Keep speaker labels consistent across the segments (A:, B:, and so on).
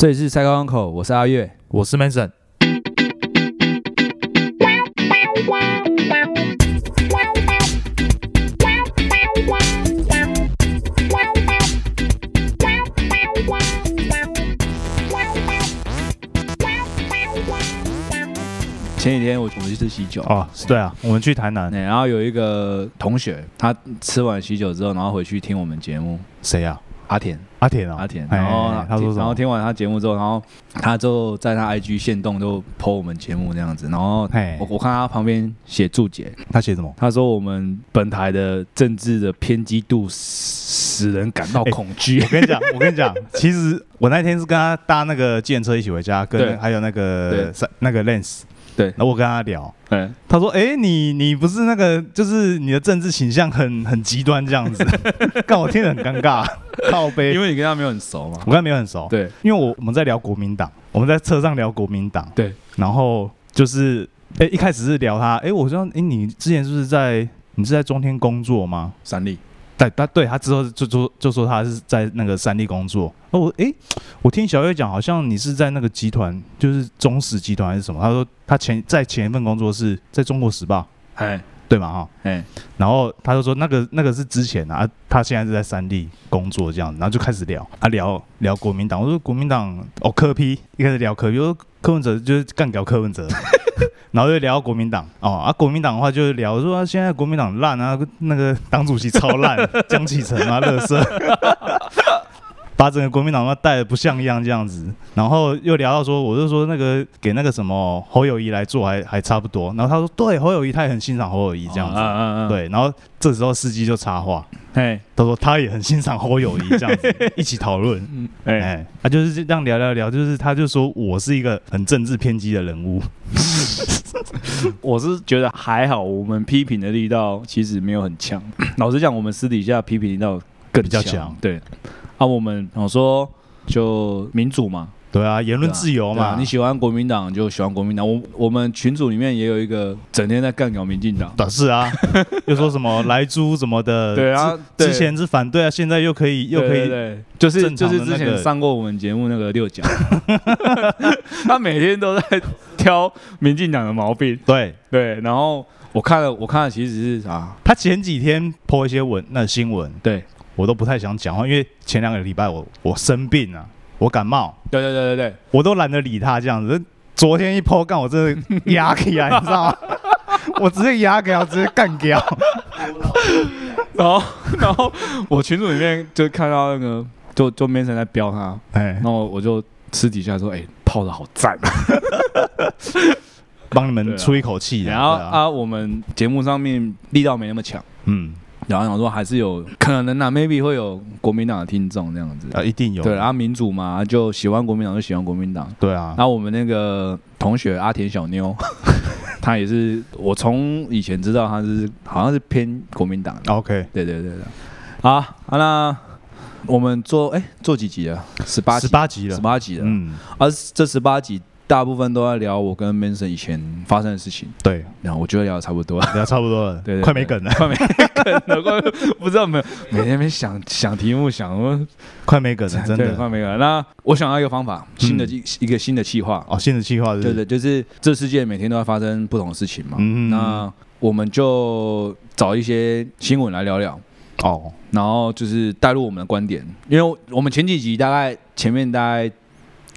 A: 这里是赛高港口，我是阿月。
B: 我是 Mason。
A: 前几天我我们去吃喜酒，
B: 哦，是对啊，我们去台南，
A: 对然后有一个同学，他吃完喜酒之后，然后回去听我们节目，
B: 谁呀？
A: 阿田，
B: 阿田啊，
A: 阿田，
B: 哎
A: 然后
B: 哎他说？
A: 然后听完他节目之后，然后他就在他 IG 线动就 po 我们节目那样子，然后我我看他旁边写注解，
B: 他写什么？
A: 他说我们本台的政治的偏激度使使人感到恐惧
B: 我。跟你讲，我跟你讲，其实我那天是跟他搭那个计程车一起回家，跟还有那个三那个 Lens，
A: 对。
B: 然后我跟他聊，
A: 嗯，
B: 他说：“哎、你你不是那个，就是你的政治倾向很很极端这样子，干我听得很尴尬，靠背。
A: 因为你跟他没有很熟嘛。
B: 我。跟他没有很熟，
A: 对。
B: 因为我我们在聊国民党，我们在车上聊国民党，
A: 对，
B: 然后就是哎、一开始是聊他，哎、我说哎、你之前是不是在你是在中天工作吗？
A: 三立，
B: 对，他对他之后就说就说他是在那个三立工作。哦，我诶，我听小月讲，好像你是在那个集团，就是中石集团还是什么？他说他前在前一份工作是在中国时报，
A: 哎
B: 对嘛哈？
A: 哎，
B: 然后他就说那个那个是之前啊，啊他现在是在三立工作这样，然后就开始聊啊聊聊国民党。我说国民党哦柯批，一开始聊柯批，我说柯文哲就是干掉柯文哲。然后就聊国民党哦啊，国民党的话就是聊说、啊、现在国民党烂啊，那个党主席超烂，江启臣啊，乐色，把整个国民党都带的不像样这样子。然后又聊到说，我就说那个给那个什么侯友谊来做还还差不多。然后他说对，侯友谊他也很欣赏侯友谊这样子。
A: 嗯嗯嗯，，
B: 对，然后这时候司机就插话，
A: 哎
B: 他说他也很欣赏侯友谊这样子，一起讨论。
A: 嗯哎，
B: 哎，他就是这样聊聊聊，就是他就说我是一个很政治偏激的人物。
A: 我是觉得还好，我们批评的力道其实没有很强。老实讲，我们私底下批评力道更
B: 比较
A: 强
B: 强。
A: 对，啊，我们我说就民主嘛，
B: 对啊，言论自由嘛，
A: 对啊你喜欢国民党就喜欢国民党。我我们群组里面也有一个整天在干搞民进党。
B: 啊是啊，又说什么来猪什么的，
A: 对啊，
B: 之
A: 对。
B: 之前是反对啊，现在又可以又可以，
A: 对对对。就是
B: 正
A: 就是之前上过我们节目那个六甲，他每天都在挑民进党的毛病。
B: 对。
A: 对，然后我看了，我看了其实是啥？
B: 他前几天 po 一些文那新闻，
A: 对
B: 我都不太想讲话，因为前两个礼拜我我生病啊，我感冒，
A: 对对对对对，
B: 我都懒得理他这样子。昨天一 po 干，我真的压起来，你知道吗？我直接压给他，直接干掉。
A: 然后然后我群组里面就看到那个就就 Mason 在飙他，
B: 哎
A: 然，后我就私底下说，哎、泡的好赞啊。
B: 帮你们出一口气啊。
A: 然后
B: 啊，
A: 我们节目上面力道没那么强，
B: 嗯，
A: 然后想说还是有可能啊，maybe 会有国民党的听众这样子。
B: 啊，一定有。
A: 对，然后民主嘛，就喜欢国民党就喜欢国民党。
B: 对啊
A: 然，后我们那个同学阿田小妞，她也是我从以前知道她是好像是偏国民党的。
B: OK，
A: 对对对对。好，好那我们做哎做几集了？十八
B: 十八集了
A: 十。八集了。
B: 嗯，
A: 而这十八集大部分都在聊我跟 Manson 以前发生的事情。
B: 对，
A: 然后我觉得聊的差不多了。
B: 聊差不多了，
A: 对
B: 快没梗了，
A: 快没梗了，快不知道有没有每天没想 想题目，想我
B: 快没梗了，真的。
A: 快没梗了。那我想到一个方法，新的一一个新的计划。
B: 哦，新的计划是是，
A: 对对，就是这世界每天都在发生不同的事情嘛。
B: 嗯
A: 那我们就找一些新闻来聊聊，
B: 哦，
A: 然后就是带入我们的观点，因为我们前几集大概前面大概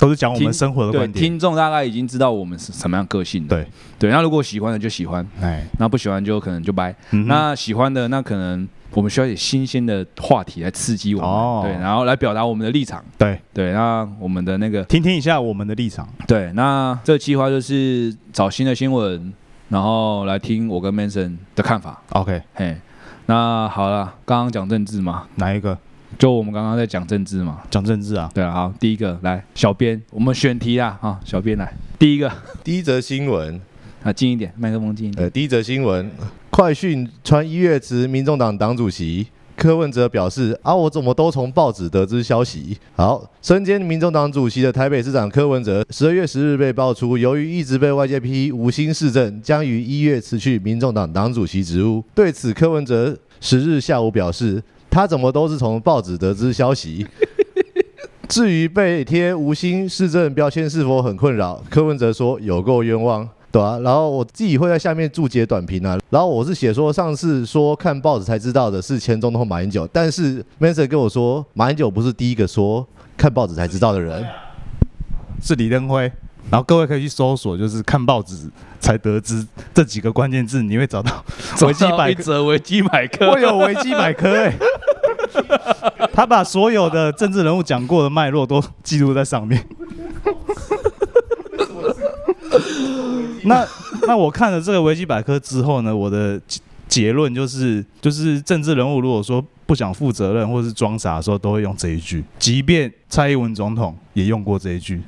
B: 都是讲我们生活的
A: 对
B: 观点。
A: 听众大概已经知道我们是什么样个性的。
B: 对
A: 对，那如果喜欢的就喜欢，
B: 哎，
A: 那不喜欢就可能就掰。
B: 嗯
A: 那喜欢的那可能我们需要一点新鲜的话题来刺激我们，
B: 哦
A: 对，然后来表达我们的立场。
B: 对，
A: 对，那我们的那个
B: 听听一下我们的立场。
A: 对，那这个计划就是找新的新闻，然后来听我跟 Manson 的看法。
B: OK，
A: 嘿，那好了，刚刚讲政治嘛，
B: 哪一个
A: 就我们刚刚在讲政治嘛。
B: 讲政治啊？
A: 对啊，好，第一个来，小编，我们选题啊，啊，小编来，第一个
C: 第一则新闻，
A: 啊，近一点，麦克风近一点。
C: 呃，第一则新闻，快讯传一月辞民众党党主席。柯文哲表示：“啊，我怎么都从报纸得知消息。”好，身兼民众党主席的台北市长柯文哲，十二月十日被爆出，由于一直被外界批无心市政，将于一月辞去民众党党主席职务。对此，柯文哲十日下午表示：“他怎么都是从报纸得知消息。”至于被贴无心市政标签是否很困扰，柯文哲说有够冤枉。对啊，然后我自己会在下面注解短评啊，然后我是写说上次说看报纸才知道的是前总统马英九，但是 Manson 跟我说马英九不是第一个说看报纸才知道的人，
B: 是李登辉。然后各位可以去搜索，就是看报纸才得知这几个关键字，你会找到 维基百科。
A: 则维基百科，
B: 我有维基百科哎、他把所有的政治人物讲过的脉络都记录在上面。那那我看了这个维基百科之后呢，我的结论就是，就是政治人物如果说不想负责任或是装傻的时候，都会用这一句，即便蔡英文总统也用过这一句，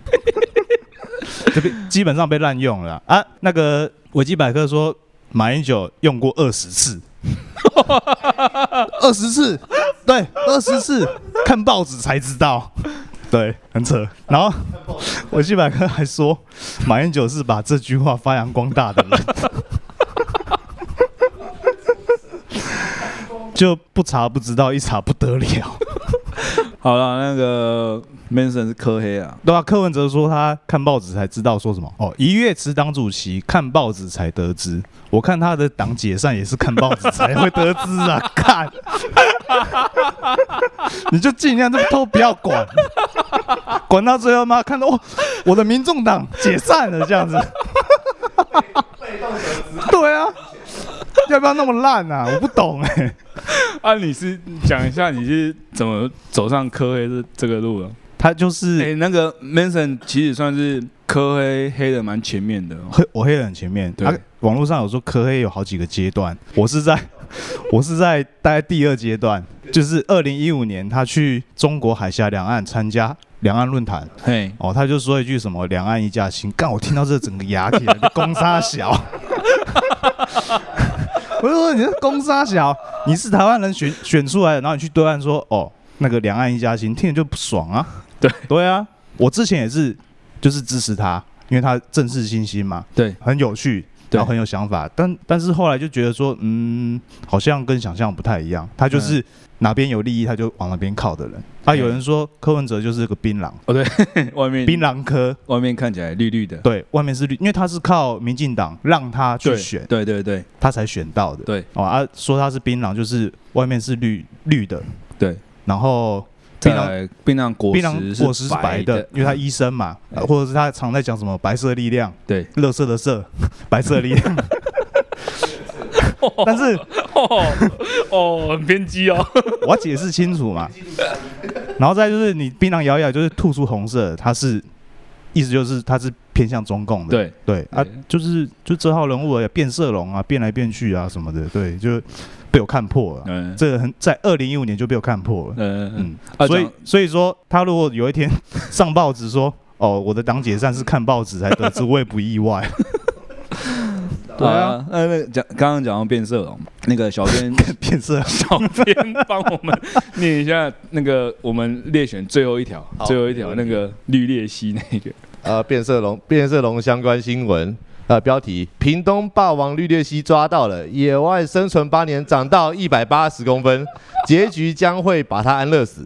B: 这边基本上被滥用了啊。那个维基百科说，马英九用过二十次。二十次，对，二十次，看报纸才知道，对，很扯。然后我基百科还说，马英九是把这句话发扬光大的人，就不查不知道，一查不得了。
A: 好了，那个 Manson 是科黑啊，
B: 对啊，柯文哲说他看报纸才知道说什么。哦，一月辞党主席，看报纸才得知。我看他的党解散也是看报纸才会得知啊，看，你就尽量都都不要管，管到最后妈看到哦，我的民众党解散了这样子，对啊，要不要那么烂啊？我不懂哎、
A: 啊，你是讲一下你是怎么走上科黑这这个路的？
B: 他就是
A: 哎、那个 Manson 其实算是科黑黑的蛮前面的、哦，
B: 黑我黑的很前面，
A: 对。
B: 啊，网络上有说科黑有好几个阶段，我是在 我是在大概第二阶段，就是二零一五年他去中国海峡两岸参加两岸论坛，
A: 嘿，
B: 哦，他就说一句什么两岸一家亲，干我听到这整个牙起来，就攻杀小。我就说你是公杀小，你是台湾人选选出来的，然后你去对岸说哦那个两岸一家亲，听着就不爽啊。
A: 对
B: 对啊，我之前也是就是支持他，因为他正视新兴嘛，
A: 对，
B: 很有趣，然后很有想法，但但是后来就觉得说，嗯，好像跟想象不太一样。他就是哪边有利益，他就往哪边靠的人。啊，
A: 嗯
B: 有人说柯文哲就是个槟榔，
A: 哦对，外面
B: 槟榔科，
A: 外面看起来绿绿的，
B: 对，外面是绿，因为他是靠民进党让他去
A: 对
B: 选，
A: 对对对。
B: 他才选到的。
A: 对。
B: 哦啊，说他是槟榔，就是外面是绿绿的，
A: 对，
B: 然后槟榔
A: 槟榔果
B: 槟榔果实是白的，因为他医生嘛，或者是他常在讲什么白色力量，
A: 对，
B: 乐色的色，白色力量。但是
A: 哦哦，很偏激哦，
B: 我要解释清楚嘛。然后再就是你槟榔咬一摇，就是吐出红色，它是意思就是它是偏向中共的。
A: 对，
B: 对啊，就是就这号人物而已变色龙啊，变来变去啊什么的，对，就被我看破了。
A: 嗯
B: 这个很在二零一五年就被我看破了。
A: 嗯嗯，
B: 所以所以说他如果有一天上报纸说。哦，我的党解散是看报纸才得知，我也不意外。对啊，
A: 啊，那那讲刚刚讲到变色龙，那个小编
B: 变色
A: 小编帮我们念一下那个我们列选最后一条，最后一条那个绿鬣蜥那个，
C: 呃，变色龙变色龙相关新闻。呃，标题：屏东霸王绿鬣蜥抓到了，野外生存八年，长到一百八十公分，结局将会把它安乐死。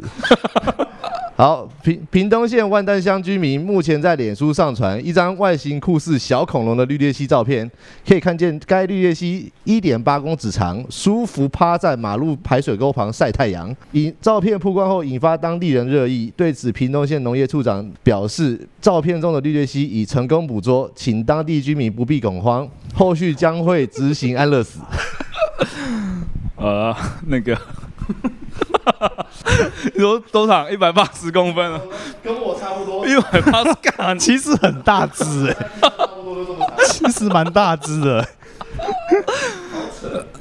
C: 好，屏屏东县万丹乡居民目前在脸书上传一张外形酷似小恐龙的绿鬣蜥照片，可以看见该绿鬣蜥一点八公尺长，舒服趴在马路排水沟旁晒太阳。引照片曝光后，引发当地人热议。对此，屏东县农业处长表示，照片中的绿鬣蜥已成功捕捉，请当地居民不必恐慌，后续将会执行安乐死。
A: 呃，那个，你说多长？一百八十公分啊，
C: 跟我差不多，
A: 一百八十干，
B: 其实很大只哎、
C: 差不多都这么长。
B: 其实蛮大只的。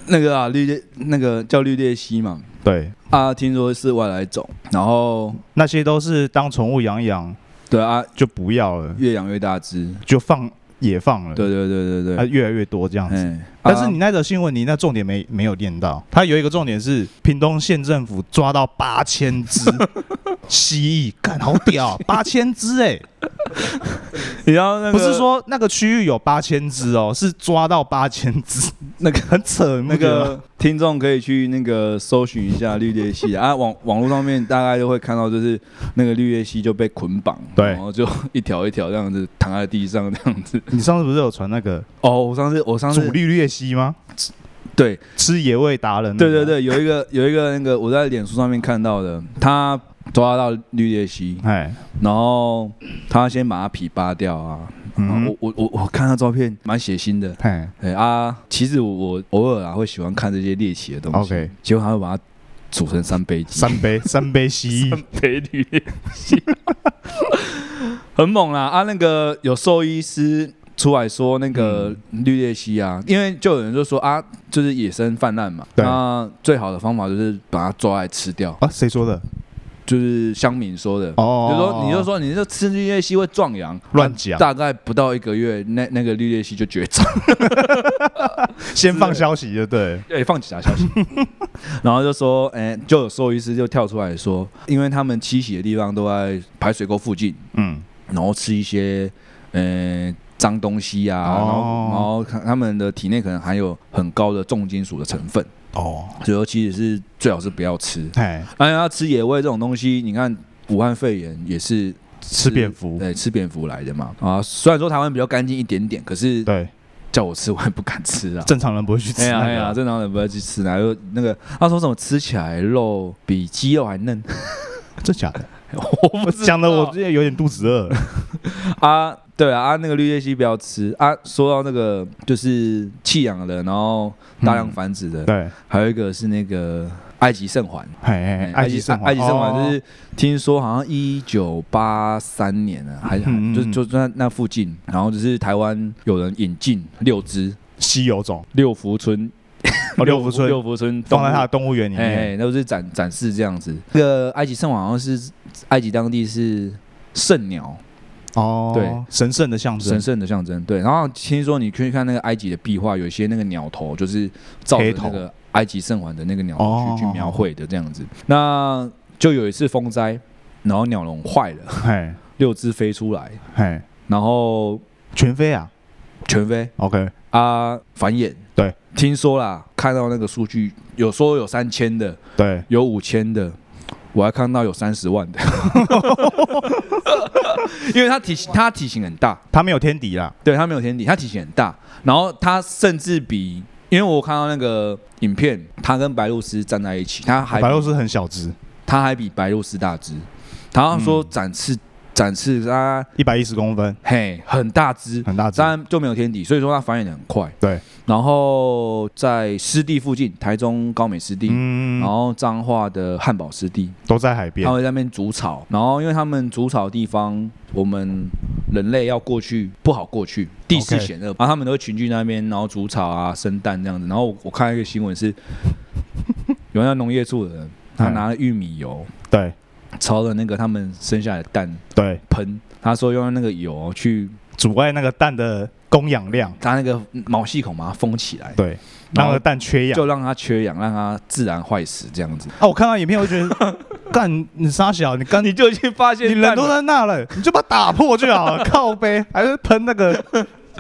A: 那个啊，绿鬣那个叫绿鬣蜥嘛，
B: 对，
A: 啊，听说是外来种，然后
B: 那些都是当宠物养一养
A: 对啊，
B: 就不要了，
A: 越养越大只，
B: 就放也放了。
A: 对对对对
B: 它
A: 啊，
B: 越来越多这样子。但是你那则新闻，你那重点没没有念到，它有一个重点是屏东县政府抓到八千只 蜥蜴，干好屌，八千只哎！
A: 你要那个
B: 不是说那个区域有八千只哦，是抓到八千只，
A: 那个
B: 很扯。
A: 那个听众可以去那个搜寻一下绿鬣蜥啊，网网络上面大概就会看到，就是那个绿鬣蜥就被捆绑，
B: 对
A: 然后就一条一条这样子躺在地上这样子。
B: 你上次不是有传那个
A: 哦，我上次我上次
B: 主绿鬣蜥吗？
A: 对。
B: 吃野味达人、
A: 对对，对，有一个 有一个那个我在脸书上面看到的，他抓到绿鬣蜥，
B: 哎，
A: 然后他先把它皮扒掉啊。
B: 嗯
A: 我，我我我看他照片蛮血腥的，
B: 哎，
A: 哎啊，其实我我偶尔啊会喜欢看这些猎奇的东西。
B: OK
A: 结果他会把它煮成三杯鸡，
B: 三杯 三杯蜥。蜴，
A: 三杯绿鬣蜥，很猛啦啊！那个有兽医师出来说，那个
B: 嗯。
A: 绿鬣蜥啊，因为就有人就说啊，就是野生泛滥嘛，
B: 对。
A: 那最好的方法就是把它抓来吃掉，
B: 啊，谁说的？
A: 就是乡民说的。
B: 哦。
A: 就说你就说你就吃绿鬣蜥会壮阳，啊
B: 乱讲。
A: 大概不到一个月，那那个绿鬣蜥就绝种。
B: 先放消息就对，
A: 对，放假消息，然后就说，哎、就有兽医师就跳出来说，因为他们栖息的地方都在排水沟附近，
B: 嗯，
A: 然后吃一些，呃，脏东西啊，然后
B: 哦
A: 然后他他们的体内可能含有很高的重金属的成分，
B: 哦，
A: 所以说其实是最好是不要吃。
B: 哎，
A: 当然要吃野味这种东西，你看武汉肺炎也是
B: 吃蝙蝠，
A: 对，吃蝙蝠来的嘛。啊，虽然说台湾比较干净一点点，可是
B: 对，
A: 叫我吃我也不敢吃啊。
B: 正常人不会去吃
A: 哎呀哎呀，
B: 那个啊，
A: 正常人不会去吃，然后那个他说什么吃起来肉比鸡肉还嫩，
B: 真假的？
A: 我
B: 讲的我这有点肚子饿。
A: 啊，对啊啊，那个绿叶蜥不要吃啊。说到那个就是弃养的，然后大量繁殖的，
B: 对，
A: 还有一个是那个埃及圣环。
B: 哎哎，埃及圣
A: 埃及圣环就
B: 哦
A: 是听说好像一九八三年啊，还还
B: 嗯嗯嗯
A: 就就在那附近，然后就是台湾有人引进六只
B: 稀有种，
A: 六福村，
B: 哦，六福村
A: 六福村
B: 放在他的
A: 动物
B: 园里面。
A: 哎，都是展展示这样子。这个埃及圣环好像是埃及当地是圣鸟，
B: 哦，
A: 对，
B: 神圣的象征。
A: 神。圣的象征。对，然后听说你可以看那个埃及的壁画，有一些那个鸟头就是照着那个埃及圣环的那个鸟头
B: 哦。
A: 去去描绘的这样子。那就有一次风灾，然后鸟笼坏了，
B: 哎
A: 六只飞出来，
B: 嘿，
A: 然后
B: 全飞啊？
A: 全飞
B: ，OK，
A: 啊繁衍。
B: 对，
A: 听说啦，看到那个数据，有说有三千的，
B: 对，
A: 有五千的，我还看到有三十万的，因为它体型它体型很大，
B: 它没有天敌啦。
A: 对，它没有天敌，它体型很大，然后它甚至比，因为我看到那个影片，它跟白露丝站在一起，它还
B: 白露丝很小只，
A: 它还比白露丝大只，然后说
B: 嗯
A: 展翅、展翅它
B: 一百一十公分，
A: 嘿很大只，
B: 很大只。
A: 当然就没有天敌，所以说它繁衍的很快。
B: 对，
A: 然后在湿地附近，台中高美湿地。
B: 嗯
A: 然，后彰化的汉堡湿地，
B: 都在海边
A: 他。会在那边煮草，然后因为他们煮草的地方，我们人类要过去不好过去，地势险恶，然后他们都会群聚在那边，然后煮草啊、生蛋这样子。然后我我看一个新闻是，有那农业处的人，他
B: 嗯
A: 拿了玉米油
B: 对
A: 朝着那个他们生下来的蛋
B: 对，
A: 喷，他说用那个油去
B: 阻碍那个蛋的供氧量，
A: 它那个毛细孔把它封起来，
B: 对，
A: 然后
B: 蛋缺氧。
A: 就让它缺氧，让它自然坏死这样子。
B: 啊，我看到影片，我就觉得，干你傻小，你刚
A: 你就已经发现
B: 你人都在那了，你就把它打破就好了，靠背还是喷那个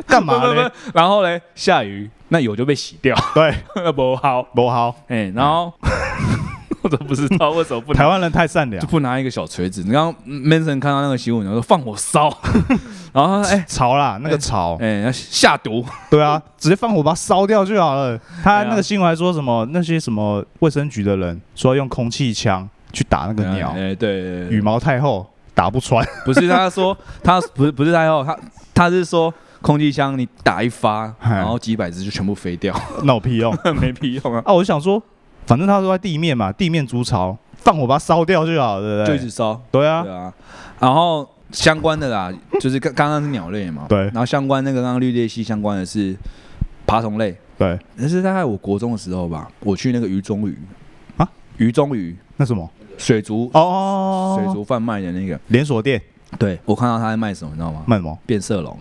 B: 干嘛呢？
A: 然后嘞，下雨那油就被洗掉，
B: 对，
A: 不好。
B: 不好，
A: 哎、然后我都不知道为什么不拿。
B: 台湾人太善良。
A: 就，不拿一个小锤子。你刚刚 Manson 看到那个新闻，然后说放火烧，然后他哎
B: 潮啦，那个潮，
A: 哎要下毒，
B: 对啊，直接放火把它烧掉就好了。他
A: 对啊。
B: 那个新闻还说什么那些什么卫生局的人说要用空气枪去打那个鸟，
A: 哎、对对对。
B: 羽毛太厚打不穿，
A: 不是他说他不是不是太厚，他他是说空气枪你打一发，
B: 嗨
A: 然后几百只就全部飞掉，
B: 那有屁用。
A: 没屁用啊，
B: 啊！我就想说，反正他都在地面嘛，地面筑巢，放火把它烧掉就好了，对不
A: 就
B: 对？
A: 一直烧。
B: 对啊。
A: 对，啊，然后相关的啦，就是刚刚刚是鸟类嘛，
B: 对。
A: 然后相关那个刚刚绿鬣蜥相关的是爬虫类，
B: 对，
A: 那是大概我国中的时候吧，我去那个鱼中鱼。
B: 啊，
A: 鱼中鱼。
B: 那什么？
A: 水族、
B: 哦，
A: 水族贩卖的那个，
B: 连锁店。
A: 对我看到他在卖什么，你知道吗？
B: 卖什么？
A: 变色龙，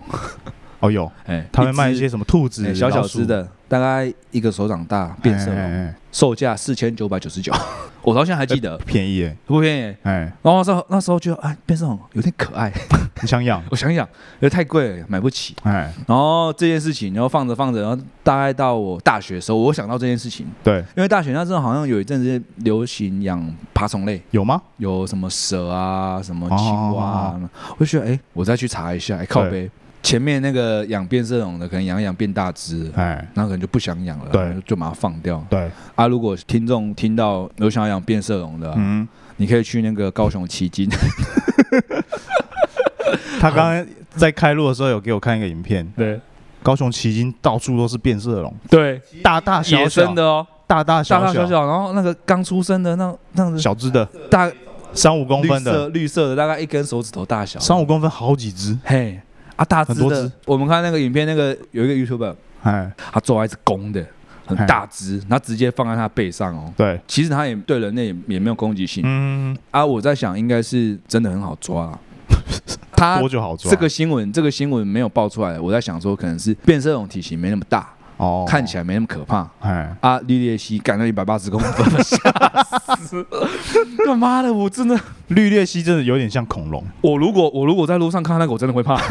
B: 哦有，
A: 哎，
B: 他会卖一些什么兔子
A: 哎、小小只的，大概一个手掌大变色龙，
B: 哎哎哎。
A: 售价四千九百九十九，我到现在还记得，
B: 便宜耶，
A: 不便宜。
B: 哎，
A: 然后那时候那时候觉得，哎，变色龙有点可爱，
B: 你想养？
A: 我想想，呃，太贵了，买不起。
B: 哎，
A: 然后这件事情，然后放着放着，然后大概到我大学的时候，我想到这件事情，
B: 对，
A: 因为大学那时候好像有一阵子流行养爬虫类，
B: 有吗？
A: 有什么蛇啊，什么青蛙啊，我就觉得，哎，我再去查一下，哎，靠背。前面那个养变色龙的，可能养一养变大只，哎，然后可能就不想养了，
B: 对，
A: 就把它放掉。
B: 对。
A: 啊，如果听众听到有想要养变色龙的，嗯，你可以去那个高雄奇经。
B: 他刚刚在开路的时候有给我看一个影片，
A: 对，
B: 高雄奇经到处都是变色龙，
A: 对，
B: 大大小
A: 小。的哦，
B: 大大小
A: 小。小，然后那个刚出生的那那样子
B: 小只的，
A: 大
B: 三五公分的。
A: 绿色的，大概一根手指头大小，
B: 三五公分好几只，
A: 嘿。啊，大只的，我们看那个影片，那个有一个 YouTuber，哎，他做一只公的，很大只，他直接放在他背上哦。
B: 对，
A: 其实他也对人类也没有攻击性。嗯。啊，我在想，应该是真的很好抓。
B: 他多久好抓。
A: 这个新闻，这个新闻没有爆出来，我在想说，可能是变色龙体型没那么大。哦，看起来没那么可怕。哎，啊，绿鬣蜥赶到一百八十公分，吓死！他妈的，我真的
B: 绿鬣蜥真的有点像恐龙。
A: 我如果我如果在路上看到那个，我真的会怕。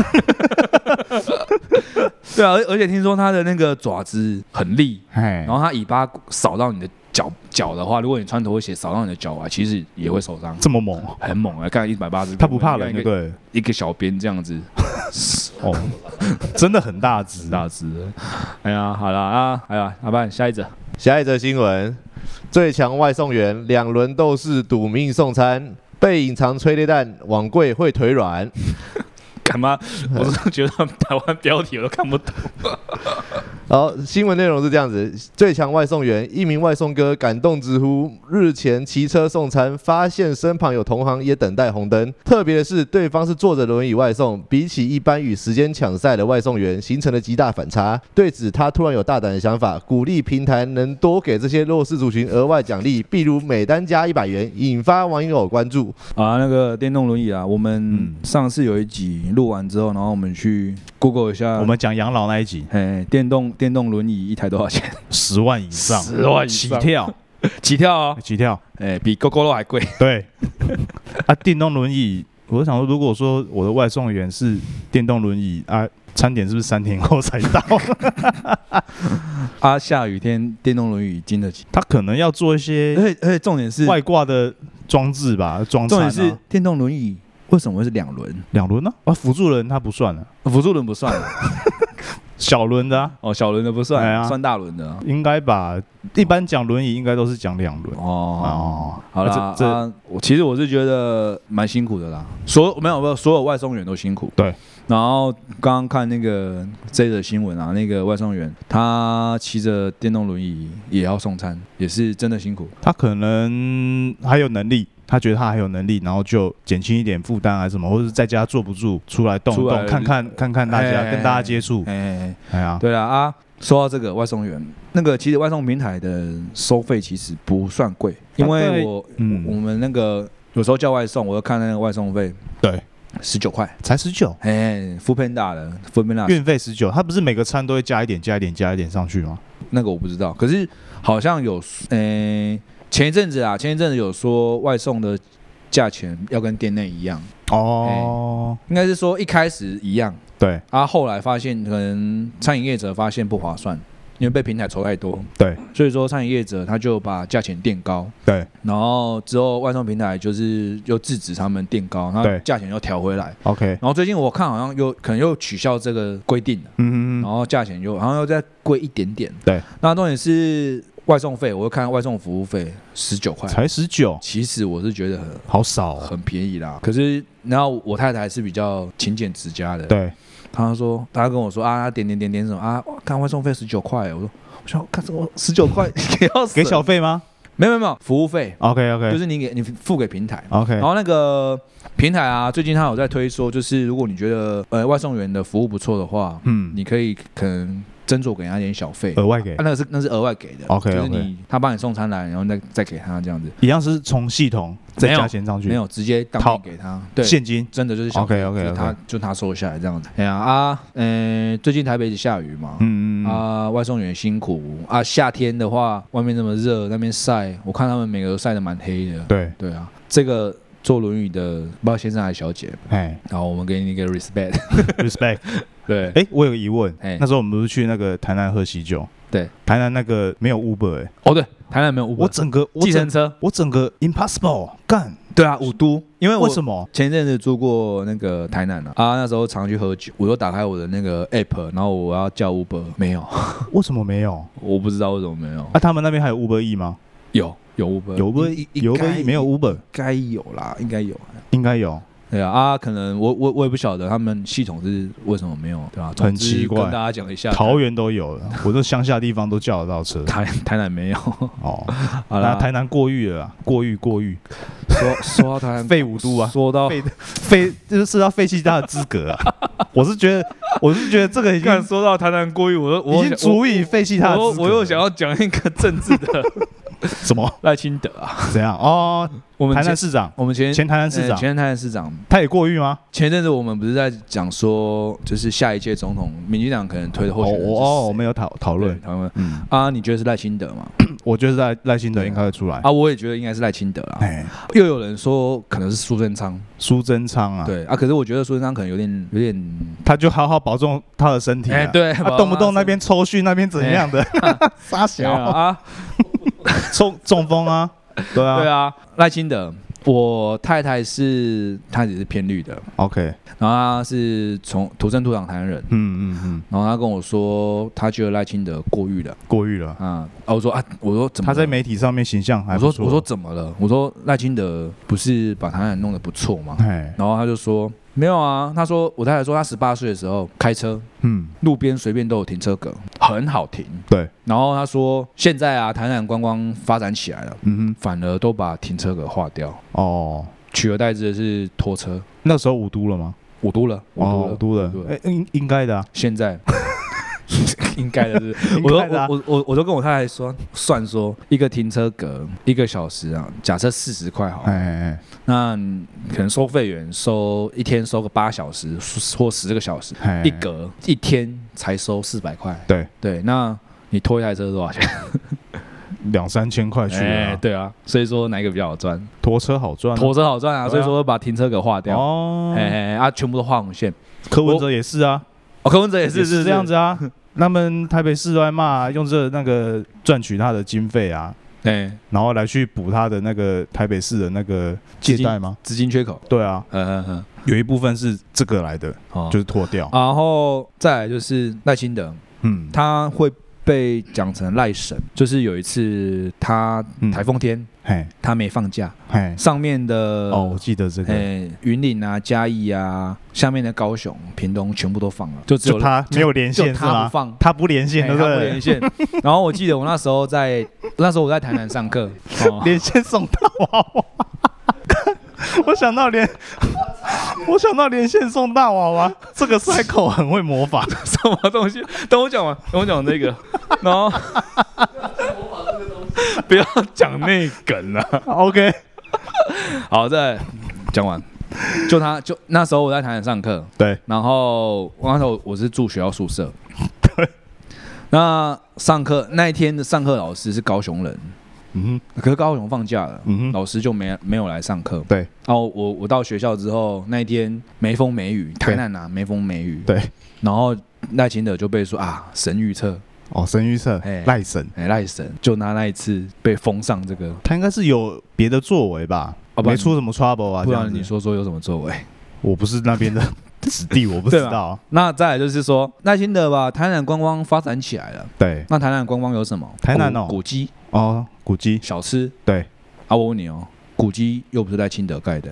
A: 对啊，而而且听说它的那个爪子很利，然后它尾巴扫到你的脚脚的话，如果你穿拖鞋扫到你的脚啊，其实也会受伤。
B: 这么猛，
A: 很猛啊！看一百八十，
B: 它不怕人，对，
A: 一个小鞭这样子。
B: 哦，真的很大只，
A: 大只。哎呀，好了啊，哎呀，阿爸，下一则，
C: 下一则新闻：最强外送员两轮斗士赌命送餐，被隐藏催泪弹，网柜会腿软。
A: 干嘛？我是觉得台湾标题我都看不懂。
C: 好，新闻内容是这样子：最强外送员，一名外送哥感动直呼，日前骑车送餐，发现身旁有同行也等待红灯。特别的是，对方是坐着轮椅外送，比起一般与时间抢赛的外送员，形成了极大反差。对此，他突然有大胆的想法，鼓励平台能多给这些弱势族群额外奖励，比如每单加一百元，引发网友关注。
A: 啊，那个电动轮椅啊，我们上次有一集录完之后，然后我们去 Google 一下，
B: 我们讲养老那一集，
A: 哎，电动。电动轮椅一台多少钱？
B: 十万以上，
A: 十万
B: 起跳，
A: 起跳啊，
B: 起跳，
A: 哎，比 GoGo 还贵。
B: 对，啊，电动轮椅，我想说，如果说我的外送员是电动轮椅啊，餐点是不是三天后才到？
A: 啊，下雨天电动轮椅经得起？
B: 他可能要做一些，
A: 而且而且重点是
B: 外挂的装置吧，装
A: 重点是电动轮椅为什么会是两轮？
B: 两轮呢？啊，辅助轮它不算了，
A: 辅助轮不算。
B: 小轮的
A: 哦，小轮的不算，算大轮的，
B: 应该吧？一般讲轮椅应该都是讲两轮
A: 哦。好了，这我其实我是觉得蛮辛苦的啦。所没有没有，所有外送员都辛苦。
B: 对。
A: 然后刚刚看那个这则新闻啊，那个外送员他骑着电动轮椅也要送餐，也是真的辛苦。
B: 他可能还有能力。他觉得他还有能力，然后就减轻一点负担，啊什么，或者是在家坐不住，出来动动，看看看看大家，跟大家接触。哎
A: 哎呀，对了啊，说到这个外送员，那个其实外送平台的收费其实不算贵，因为我嗯，我们那个有时候叫外送，我要看那个外送费，
B: 对，
A: 十九块，
B: 才十九。
A: 哎，富平大的富平大，
B: 运费十九，他不是每个餐都会加一点，加一点，加一点上去吗？
A: 那个我不知道，可是好像有，哎。前一阵子啊，前一阵子有说外送的价钱要跟店内一样。哦，应该是说一开始一样，
B: 对，
A: 啊，后来发现可能餐饮业者发现不划算，因为被平台抽太多，
B: 对，
A: 所以说餐饮业者他就把价钱垫高，
B: 对，
A: 然后之后外送平台就是又制止他们垫高，然后价钱又调回来
B: ，OK，然
A: 后最近我看好像又可能又取消这个规定了，嗯嗯嗯，然后价钱又好像又再贵一点点，
B: 对，
A: 那重点是。外送费，我又看外送服务费十九块，
B: 才十九。
A: 其实我是觉得很
B: 好少，
A: 很便宜啦。可是，然后我太太是比较勤俭持家的，
B: 对，
A: 她说，她跟我说啊，点点点点什么啊，看外送费十九块，我说，我想看什么十九块 给要
B: 给小费吗？
A: 没有没有没有，服务费。
B: OK OK，
A: 就是你给你付给平台。
B: OK，
A: 然后那个平台啊，最近他有在推说，就是如果你觉得呃外送员的服务不错的话，嗯，你可以可能。斟酌给他点小费，
B: 额外给，
A: 那个是那是额外给的
B: ，OK，
A: 就是你他帮你送餐来，然后再再给他这样子，
B: 一样是从系统再加钱上去，
A: 没有直接当面给他，对，
B: 现金。
A: 真的就是
B: 小费，OK OK，
A: 他就他收下来这样子。哎呀啊，嗯，最近台北下雨嘛，嗯嗯啊，外送员辛苦。啊，夏天的话外面那么热，那边晒，我看他们每个都晒得蛮黑的，
B: 对。
A: 对啊，这个。坐轮椅的，不知道先生还是小姐，哎，然后我们给你一个 respect，respect。
B: 对，哎，我有个疑问，那时候我们不是去那个台南喝喜酒？
A: 对，
B: 台南那个没有 Uber 哎，
A: 哦对，台南没有 Uber，
B: 我整个
A: 计程车，
B: 我整个 impossible 干。
A: 对啊，五都，因为
B: 为什么
A: 前一阵子住过那个台南啊？啊，那时候常去喝酒，我又打开我的那个 app，然后我要叫 Uber，没有，
B: 为什么没有？
A: 我不知道为什么没有。
B: 啊，他们那边还有 Uber E 吗？
A: 有，有 Uber，
B: 有 Uber，有 Uber，没有 Uber，
A: 该有啦，应该有，
B: 应该有。
A: 对啊，啊，可能我我我也不晓得他们系统是为什么没有，对吧？
B: 很奇怪，
A: 跟大家讲一下，
B: 桃园都有了，我这乡下地方都叫得到车，
A: 台台南没有。哦，
B: 好了，台南过誉了，过誉过誉。
A: 说说到台南
B: 废五都啊，
A: 说到
B: 废废就是要废弃他的资格啊。我是觉得，我是觉得这个已经
A: 说到台南过誉，我
B: 已经足以废弃他。
A: 我我又想要讲一个政治的。
B: 什么
A: 赖清德啊？
B: 怎样哦？
A: 我们
B: 台南市长，
A: 我们前
B: 前台南市长，
A: 前台南市长，
B: 他也过誉吗？
A: 前阵子我们不是在讲说，就是下一届总统，民进党可能推的候选人
B: 哦，我们有讨讨论
A: 讨论。嗯啊，你觉得是赖清德吗？
B: 我觉得赖赖清德应该会出来
A: 啊，我也觉得应该是赖清德啊。哎，又有人说可能是苏贞昌，
B: 苏贞昌啊，
A: 对啊，可是我觉得苏贞昌可能有点有点，
B: 他就好好保重他的身体。哎，
A: 对，
B: 动不动那边抽蓄那边怎样的，傻小啊。中中风啊，对啊，
A: 对啊，赖清德，我太太是她也是偏绿的
B: ，OK，
A: 然后她是从土生土长台湾人，嗯嗯嗯，然后她跟我说，她觉得赖清德过誉了，
B: 过誉了。
A: 啊，啊，我说啊，我说怎么？
B: 他在媒体上面形象还
A: 我说我说怎么了？我说赖清德不是把台湾人弄得不错吗？然后他就说。没有啊，他说我太太说他十八岁的时候开车，嗯，路边随便都有停车格，很好停。
B: 对，
A: 然后他说现在啊，台南观光发展起来了，嗯哼，反而都把停车格划掉，哦，取而代之的是拖车。
B: 那时候五都了吗？
A: 五都了，
B: 五都了，哎，应应该的啊，
A: 现在。应该的是，我都我我我我都跟我太太说算说一个停车格一个小时啊，假设四十块好，哎哎，那可能收费员收一天收个八小时或十个小时，一格一天才收四百块，
B: 对。
A: 对，那你拖一台车多少钱？
B: 两三千块去啊，
A: 对啊，所以说哪一个比较好赚？
B: 拖车好赚，
A: 拖车好赚啊，所以说把停车格划掉，哦，哎哎啊，全部都画红线，
B: 柯文哲也是啊。
A: 哦柯文哲也是
B: 是。这样子啊，他们台北市外骂，用这那个赚取他的经费啊，对，然后来去补他的那个台北市的那个借贷吗？
A: 资金缺口？
B: 对啊，嗯嗯嗯，有一部分是这个来的，就是脱掉，
A: 然后再来就是赖清德，嗯，他会。被讲成赖神，就是有一次他台风天，他没放假，上面的
B: 哦，我记得这个，
A: 云岭啊、嘉义啊，下面的高雄、屏东全部都放了，
B: 就只有他没有连线，
A: 他不放，
B: 他不连线，对不对？
A: 不连线。然后我记得我那时候在，那时候我在台南上课，
B: 连线送大娃娃，我想到连。我想到连线送大娃娃，这个赛口很会模仿，
A: 什么东西？等我讲完，等我讲那个，然后不要讲那梗了。
B: OK，
A: 好，再讲完。就他，就那时候我在台南上课，
B: 对，
A: 然后那时候我是住学校宿舍，
B: 对。
A: 那上课那一天的上课老师是高雄人。嗯哼，可是高雄放假了，嗯哼，老师就没没有来上课。
B: 对，
A: 然后我我到学校之后，那一天没风没雨，台南啊没风没雨。
B: 对，
A: 然后赖清德就被说啊神预测，
B: 哦神预测，赖神，
A: 哎赖神，就拿那一次被封上这个，
B: 他应该是有别的作为吧？哦，没出什么 trouble 啊？
A: 不然你说说有什么作为？
B: 我不是那边的 子弟，我不知道。
A: 那再来就是说耐心的吧，台南观光发展起来了。
B: 对，
A: 那台南观光有什么？
B: 台南哦，
A: 古迹
B: 哦。古迹。
A: 小吃？
B: 对，
A: 啊，我问你哦，古迹又不是在清德盖的，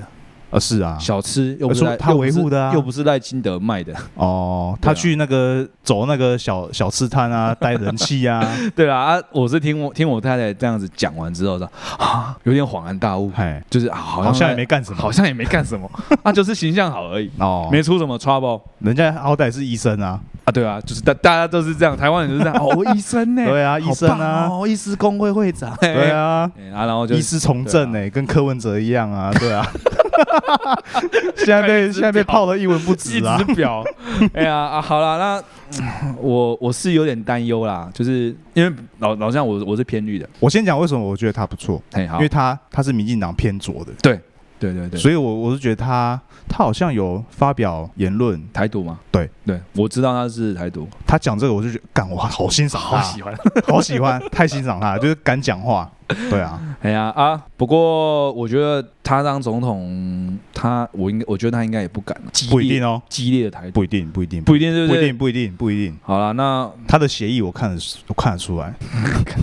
B: 啊是啊，
A: 小吃又不是
B: 他维护的啊，
A: 又不是在清德卖的。
B: 哦，他去那个走那个小小吃摊啊，带人气啊，
A: 对啊，啊，我是听我听我太太这样子讲完之后说啊，有点恍然大悟，就是啊好
B: 像也没干什么，
A: 好像也没干什么，那 就是形象好而已。哦，没出什么 trouble，
B: 人家好歹是医生啊。
A: 啊，对啊，就是大大家都是这样，台湾人就是这样。哦，医生呢？
B: 对啊，医生啊，
A: 哦，医师工会会长。
B: 对啊，
A: 啊，然后就
B: 医师从政呢，跟柯文哲一样啊，对啊。现在被现在被泡的一文不值啊。
A: 表。哎呀啊，好了，那我我是有点担忧啦，就是因为老老像我我是偏绿的。
B: 我先讲为什么我觉得他不错，因为他他是民进党偏左的。
A: 对。对对对，
B: 所以我我是觉得他他好像有发表言论。
A: 台独吗？
B: 对。
A: 对，我知道他是台独，
B: 他讲这个我就觉得，干我好欣赏，
A: 好喜欢，
B: 好喜欢，太欣赏他，就是敢讲话。对啊，
A: 哎呀啊！不过我觉得他当总统，他我应该，我觉得他应该也不敢。
B: 不一定哦，
A: 激烈的台
B: 不一定，不一定，
A: 不一定，对
B: 不对？不一定，不一定，不一定。
A: 好了，那
B: 他的协议我看得我看得出来，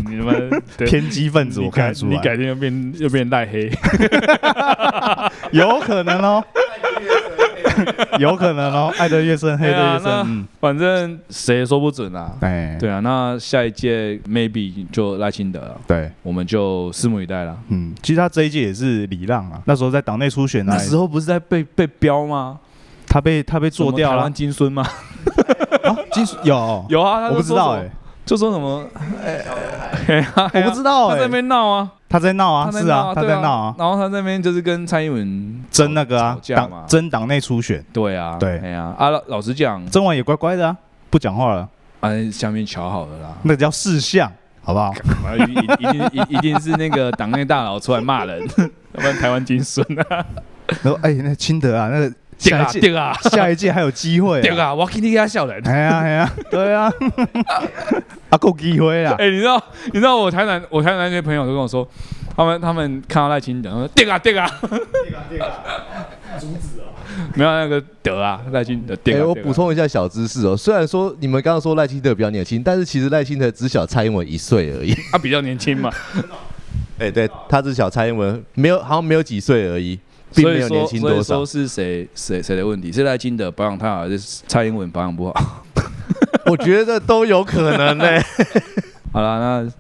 A: 你 们
B: 偏激分子我看得出来，
A: 你改天又变又变赖黑，
B: 有可能哦。有可能哦，爱得越深，黑得越深。
A: 反正谁也说不准啊。哎，对啊，那下一届 maybe 就赖清德了。
B: 对，
A: 我们就拭目以待了。
B: 嗯，其实他这一届也是李浪啊。那时候在党内初选
A: 那时候不是在被被标吗？
B: 他被他被做掉了。
A: 金孙吗？
B: 金孙有
A: 有啊，
B: 我不知道哎。
A: 就说什么哎？
B: 我不知道
A: 哎，他在那边闹啊，
B: 他在闹啊，是啊，他在闹啊。
A: 然后他那边就是跟蔡英文
B: 争那个啊，党争党内初选。
A: 对啊，
B: 对，
A: 哎呀，啊，老实讲，
B: 争完也乖乖的啊，不讲话了。
A: 啊，下面瞧好了啦，
B: 那叫事项，好不好？
A: 一一定一一定是那个党内大佬出来骂人，要不然台湾金孙啊。
B: 然后哎，那清德啊，那个。
A: 下一届啊，
B: 下一届还有机会。
A: 对啊，我肯定给他笑人。
B: 哎呀哎呀，对啊，啊够机会啊。
A: 哎，你知道你知道我台南我台南那些朋友都跟我说，他们他们看到赖清德，说对啊对啊，对啊对啊，阻止哦。没有那个德啊，赖清德。
C: 哎，我补充一下小知识哦，虽然说你们刚刚说赖清德比较年轻，但是其实赖清德只小蔡英文一岁而已。
A: 他比较年轻嘛？
C: 哎，对，他只小蔡英文没有好像没有几岁而已。
A: 所以说，所以说是谁谁谁的问题？是赖金德保养太好，还是蔡英文保养不好？
C: 我觉得都有可能呢。
A: 好了，那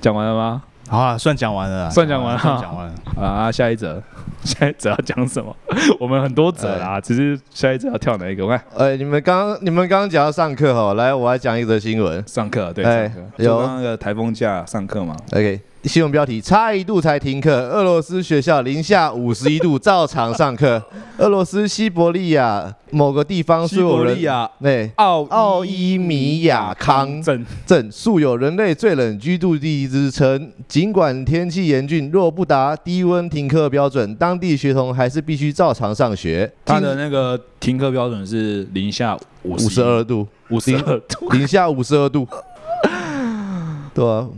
A: 讲完了吗？
B: 好啊，算讲完了，
A: 算讲完了，
B: 讲完了。
A: 啊，下一则，下一则要讲什么？我们很多则啦，只是下一则要跳哪一个？我看，
C: 哎，你们刚你们刚刚讲要上课哈，来，我来讲一则新闻。
A: 上课，对，上课。有那个台风假上课嘛
C: ？OK。新闻标题：差一度才停课。俄罗斯学校零下五十一度 照常上课。俄罗斯西伯利亚某个地方，
A: 西伯利亚
C: 对奥奥伊米亚康镇镇素有人类最冷居住地之称。尽管天气严峻，若不达低温停课标准，当地学童还是必须照常上学。
A: 他的那个停课标准是零下五
C: 十二度，
A: 五十二度，
C: 零下五十二度。对啊。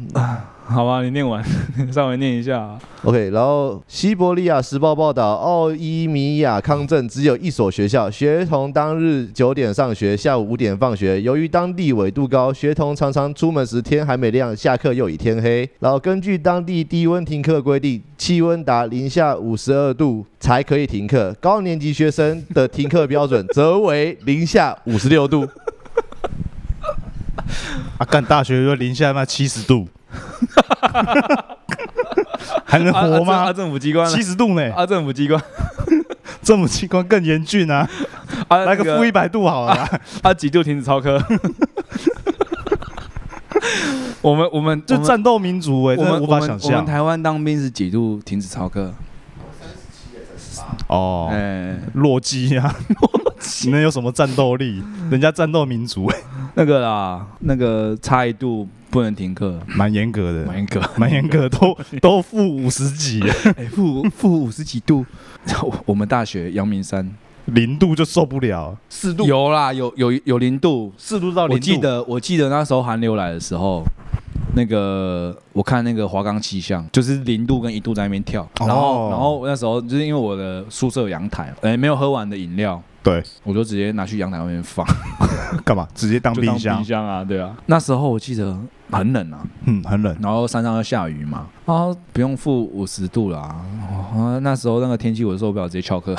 A: 好吧，你念完，稍微念一下。
C: OK，然后《西伯利亚时报》报道，奥伊米亚康镇只有一所学校，学童当日九点上学，下午五点放学。由于当地纬度高，学童常常出门时天还没亮，下课又已天黑。然后根据当地低温停课规定，气温达零下五十二度才可以停课，高年级学生的停课标准则为零下五十六度。
B: 啊，干大学说零下那七十度。还能活吗？
A: 啊，政府机关
B: 七十度呢？
A: 啊，政府机关，
B: 政府机关更严峻啊！啊，来个负一百度好了。
A: 啊，几度停止操课？我们我们
B: 就战斗民族哎，我们无法想象。
A: 我们台湾当兵是几度停止操课？
B: 哦，哎，弱鸡啊，能有什么战斗力？人家战斗民族哎，
A: 那个啦，那个差一度。不能停课，
B: 蛮严格的，
A: 蛮严格，
B: 蛮严格，都 都负五十几，
A: 哎，负负五十几度。我们大学阳明山。
B: 零度就受不了，
A: 四度。有啦，有有有零度，
B: 四度到零度。
A: 我记得我记得那时候寒流来的时候，那个我看那个华冈气象，就是零度跟一度在那边跳，然后然后那时候就是因为我的宿舍有阳台，哎，没有喝完的饮料。
B: 对，
A: 我就直接拿去阳台外面放，
B: 干嘛？直接当冰箱？
A: 冰箱啊，对啊。那时候我记得很冷啊，
B: 嗯，很冷。
A: 然后山上要下雨嘛，啊，不用负五十度啦。啊，那时候那个天气我受不了，直接翘课。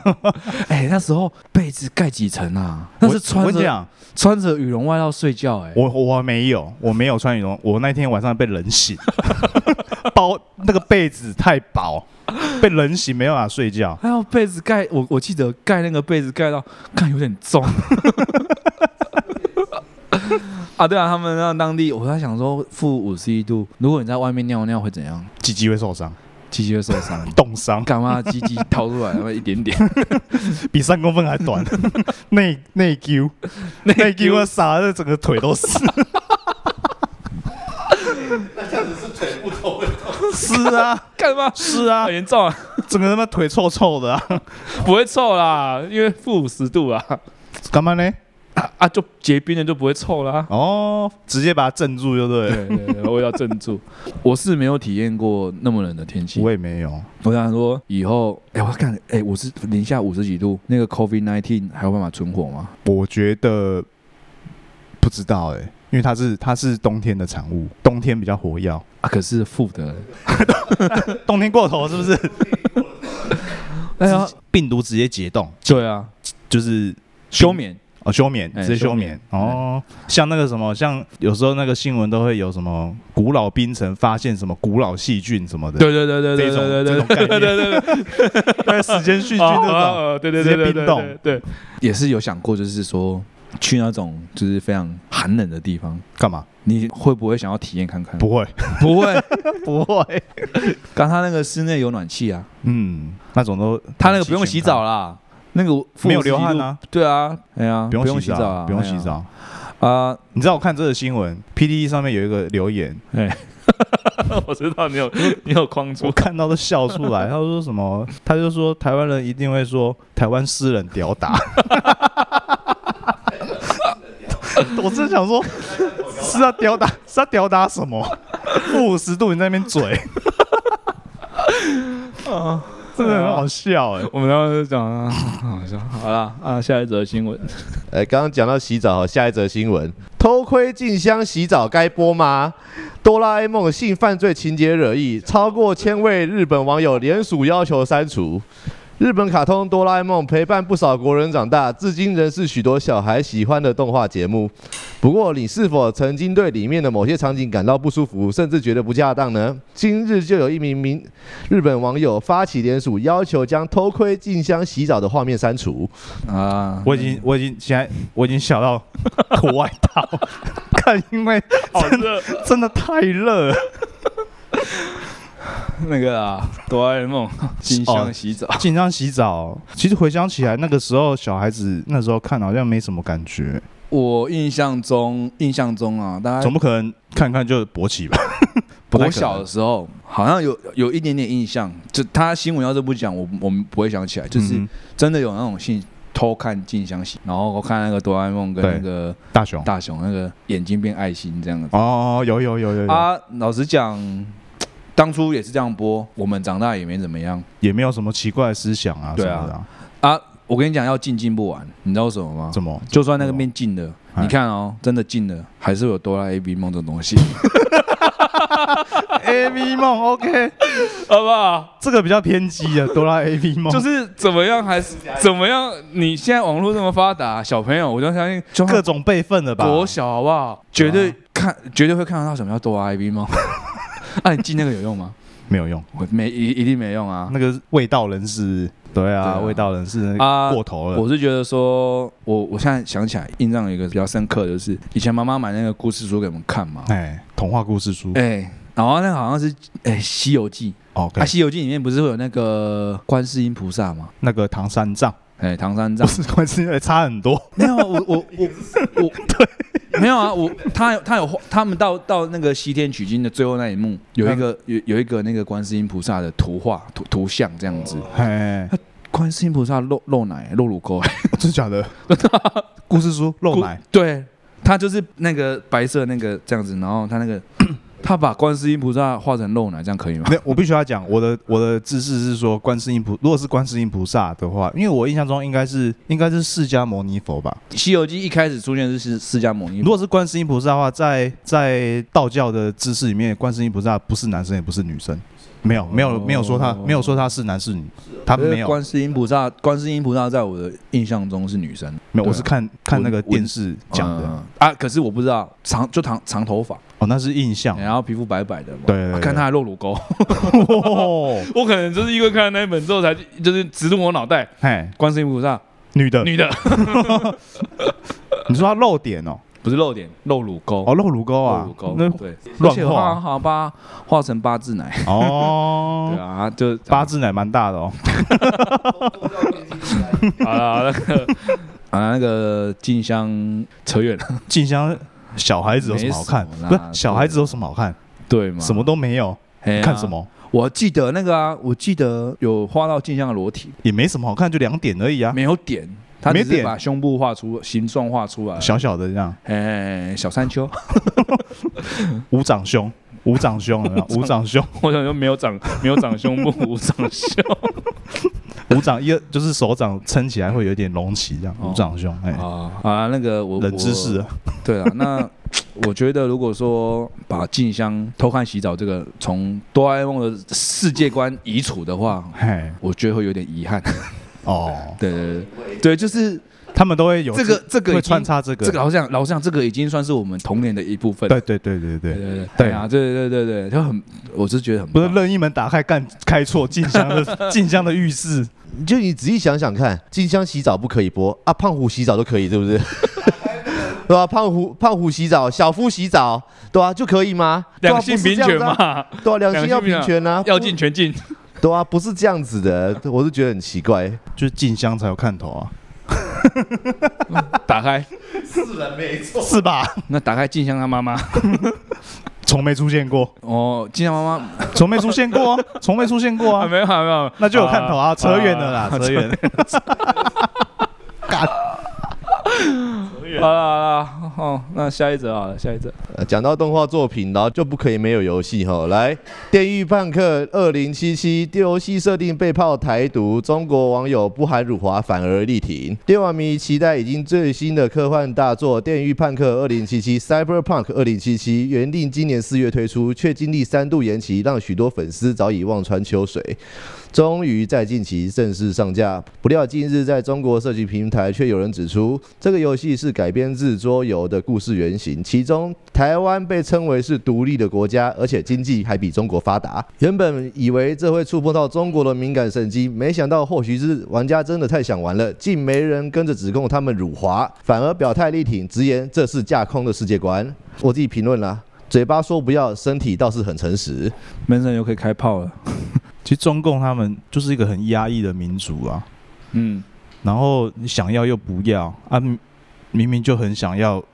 A: 哎，那时候被子盖几层啊？那是穿着穿着羽绒外套睡觉。哎，
B: 我我没有，我没有穿羽绒。我那天晚上被冷醒，包那个被子太薄。被冷醒，没办法睡觉。
A: 还有被子盖，我我记得盖那个被子盖到，看有点重。啊，对啊，他们那当地，我在想说，负五十一度，如果你在外面尿尿会怎样？
B: 鸡鸡会受伤，
A: 鸡鸡会受伤，
B: 冻伤。
A: 干嘛？鸡鸡掏出来，那么一点点，
B: 比三公分还短。内内疚，内丢我傻的整个腿都是。
C: 那这样子是腿不痛。
B: 是啊，
A: 干嘛？
B: 是啊，
A: 很严重啊！
B: 整个他妈腿臭臭的，
A: 不会臭啦，因为负五十度啊。
B: 干嘛呢？
A: 啊，就结冰了就不会臭啦。
B: 哦，直接把它镇住就对。
A: 对对对，我要镇住。我是没有体验过那么冷的天气，
B: 我也没有。
A: 我想说以后，哎，我看，哎，我是零下五十几度，那个 COVID nineteen 还有办法存活吗？
B: 我觉得不知道哎，因为它是它是冬天的产物，冬天比较活跃
A: 啊。可是负的，
B: 冬天过头是不是？哎呀，病毒直接解冻。
A: 对啊，
B: 就是
A: 休眠。
B: 哦，休眠直接休眠。哦，像那个什么，像有时候那个新闻都会有什么古老冰层发现什么古老细菌什么的，
A: 对对对对对对对
B: 这种概念，对对对对，时间细菌那种，
A: 对对对
B: 冰冻，
A: 对，也是有想过，就是说去那种就是非常寒冷的地方。
B: 干嘛？
A: 你会不会想要体验看看？
B: 不会，
A: 不会，
B: 不会。
A: 刚他那个室内有暖气啊，
B: 嗯，那种都
A: 他那个不用洗澡啦。那个
B: 没有流汗啊？
A: 对啊，哎呀，
B: 不用洗
A: 澡，
B: 不用洗澡啊！你知道我看这个新闻，P D E 上面有一个留言，
A: 哎，我知道你有 你有框住，
B: 我看到都笑出来。他说什么？他就说台湾人一定会说台湾诗人屌打。我真想说，是啊屌打，是他屌打什么？负五十度你在那边嘴，啊。真的很好笑哎！
A: 我们刚刚就讲啊，好笑。好了啊，下一则新闻。
C: 哎，刚刚讲到洗澡，下一则新闻：偷窥静香洗澡该播吗？哆啦 A 梦性犯罪情节惹意，超过千位日本网友联署要求删除。日本卡通《哆啦 A 梦》陪伴不少国人长大，至今仍是许多小孩喜欢的动画节目。不过，你是否曾经对里面的某些场景感到不舒服，甚至觉得不恰当呢？今日就有一名名日本网友发起联署，要求将偷窥静香洗澡的画面删除。
B: 啊！我已经，我已经，现在我已经想到脱外套，看，因为
A: 好热，
B: 真的太热。
A: 那个啊，哆啦 A 梦 静香洗澡，
B: 静香洗澡。其实回想起来，那个时候小孩子那时候看好像没什么感觉。
A: 我印象中，印象中啊，大家
B: 总不可能看看就勃起吧？
A: 我小的时候好像有有一点点印象，就他新闻要是不讲，我我们不会想起来。就是真的有那种性偷看静香洗，然后我看那个哆啦 A 梦跟那个
B: 大雄
A: 大雄那个眼睛变爱心这样子。
B: 哦，有有有有有。
A: 啊，老实讲。当初也是这样播，我们长大也没怎么样，
B: 也没有什么奇怪的思想啊。
A: 对啊，啊，我跟你讲，要进进不完，你知道什么吗？
B: 怎么？
A: 就算那个面进了，你看哦，真的进了，还是有哆啦 A 梦这种东西。
B: A V 梦，OK，
A: 好不好？
B: 这个比较偏激啊，哆啦 A V 梦
A: 就是怎么样，还是怎么样？你现在网络这么发达，小朋友，我就相信
B: 各种备份了吧。
A: 国小好不好？绝对看，绝对会看得到什么叫哆啦 A V 梦。那 你记那个有用吗？
B: 没有用，
A: 没一一定没用啊。
B: 那个味道人是，对啊，味道人是啊过头了。
A: 我是觉得说，我我现在想起来，印象有一个比较深刻的就是以前妈妈买那个故事书给我们看嘛，
B: 哎，童话故事书，
A: 哎，然后那个好像是哎《西游记》
B: 哦，
A: 啊，《西游记》里面不是会有那个观世音菩萨吗？
B: 那个唐三藏。
A: 哎，唐三藏
B: 是观世音，差很多。
A: 没有，我我我我，对，没有啊，我他他有他们到到那个西天取经的最后那一幕，有一个有有一个那个观世音菩萨的图画图图像这样子。哎，观世音菩萨露露奶露乳沟，
B: 真的假的？故事书露奶，
A: 对，他就是那个白色那个这样子，然后他那个。他把观世音菩萨画成肉奶，这样可以吗？
B: 没有，我必须要讲我的我的知识是说，观世音菩如果是观世音菩萨的话，因为我印象中应该是应该是释迦牟尼佛吧。
A: 西游记一开始出现是释释迦牟尼。
B: 如果是观世音菩萨的话，在在道教的知识里面，观世音菩萨不是男生也不是女生。没有没有没有说他没有说他是男是女，他没有。
A: 观世音菩萨，观世音菩萨在我的印象中是女生。
B: 没有，我是看看那个电视讲的
A: 啊。可是我不知道长就长长头发
B: 哦，那是印象。
A: 然后皮肤白白的，
B: 对，
A: 看他还露乳沟。我可能就是因为看了那一本之后，才就是植入我脑袋。哎，观世音菩萨，
B: 女的，
A: 女的。
B: 你说他露点哦？
A: 不是露点，露乳沟
B: 哦，露乳沟啊，
A: 乳沟那对，乱画，好吧画成八字奶哦，对啊，就
B: 八字奶蛮大的哦。
A: 好了，那个啊，那个静香扯远了，
B: 静香小孩子有什么好看？不是小孩子有什么好看？
A: 对吗？
B: 什么都没有，看什么？
A: 我记得那个啊，我记得有画到镜像的裸体，
B: 也没什么好看，就两点而已啊，
A: 没有点，他
B: 没点
A: 只是把胸部画出形状画出来，
B: 小小的这样，
A: 哎，小山丘，
B: 无长胸，无长胸？无长胸，
A: 我想说没有长没有长胸部，无长胸，
B: 无长一就是手掌撑起来会有点隆起这样，
A: 哦。
B: 无长胸，哎，
A: 啊啊，那个我
B: 冷知识，啊，
A: 对啊，那 我觉得如果说把静香偷看洗澡这个从哆啦 A 梦的世界观移除的话，
B: 嘿，
A: 我觉得会有点遗憾。
B: 哦，
A: 对对对。对，就是
B: 他们都会有
A: 这个这个
B: 会穿插这个，
A: 这个好像老实讲，这个已经算是我们童年的一部分。
B: 对对对对对，
A: 对对对
B: 对
A: 对啊，对对对对，就很，我是觉得很
B: 不是任意门打开干开错静香的静香的浴室，
C: 就你仔细想想看，静香洗澡不可以播啊，胖虎洗澡都可以，对不对？对吧、胖虎胖虎洗澡，小夫洗澡，对啊，就可以吗？
A: 两性平权？嘛，
C: 对啊，两性要平权啊，
A: 要进全进。
C: 对啊，不是这样子的，我是觉得很奇怪。
B: 就是静香才有看头啊，
A: 打开，
C: 是的，没错。
B: 是吧？
A: 那打开静香她妈妈。
B: 从没出现过，
A: 哦，静香妈妈
B: 从没出现过啊，从没出现过
A: 啊，
B: 啊，
A: 没有没有，
B: 那就有看头啊，扯远了啦，扯远了。
A: 好了好了，哦，那下一则好了，下一则。
C: 讲到动画作品，然后就不可以没有游戏哈。来，《电狱判客二零七七》游戏设定被炮台独，中国网友不喊辱华，反而力挺。电玩迷期待已经最新的科幻大作《电狱判客二零七七》（Cyberpunk 二零七七），原定今年四月推出，却经历三度延期，让许多粉丝早已望穿秋水。终于在近期正式上架，不料近日在中国社区平台却有人指出，这个游戏是改编自桌游的故事原型，其中台湾被称为是独立的国家，而且经济还比中国发达。原本以为这会触碰到中国的敏感神经，没想到或许是玩家真的太想玩了，竟没人跟着指控他们辱华，反而表态力挺，直言这是架空的世界观。我自己评论啦。嘴巴说不要，身体倒是很诚实。
A: 门神又可以开炮了。
B: 其实中共他们就是一个很压抑的民族啊，
A: 嗯，
B: 然后你想要又不要啊，明明明就很想要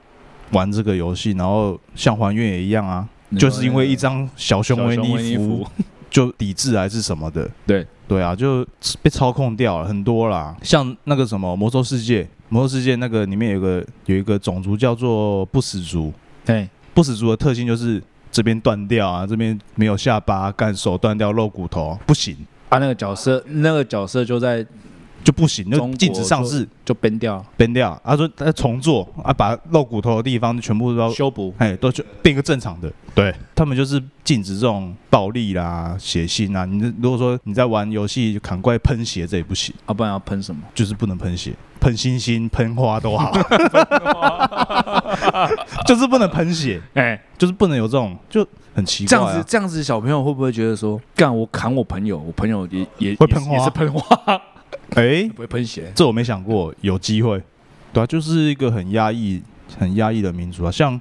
B: 玩这个游戏，然后像还愿也一样啊，就是因为一张小熊维尼服 就抵制还是什么的，
A: 对。
B: 对啊，就被操控掉了很多啦。像那个什么魔兽世界，魔兽世界那个里面有个有一个种族叫做不死族，
A: 对，
B: 不死族的特性就是这边断掉啊，这边没有下巴，干手断掉露骨头不行。
A: 他，那个角色那个角色就在
B: 就不行，就禁止上市。
A: 就崩掉
B: 崩掉，他说他重做啊，把露骨头的地方全部都
A: 修补。
B: 哎，都就变一个正常的。对他们就是禁止这种暴力啦、血腥啊。你如果说你在玩游戏砍怪喷血，这也不行，
A: 啊，不然要喷什么？
B: 就是不能喷血，喷星星、喷花都好，就是不能喷血，
A: 哎，
B: 就是不能有这种，就很奇怪、啊。
A: 这样子，这样子，小朋友会不会觉得说，干我砍我朋友，我朋友也也
B: 会喷花
A: 也是喷花，
B: 哎，
A: 不会喷血？
B: 这我没想过，有机会，对啊，就是一个很压抑、很压抑的民族啊。像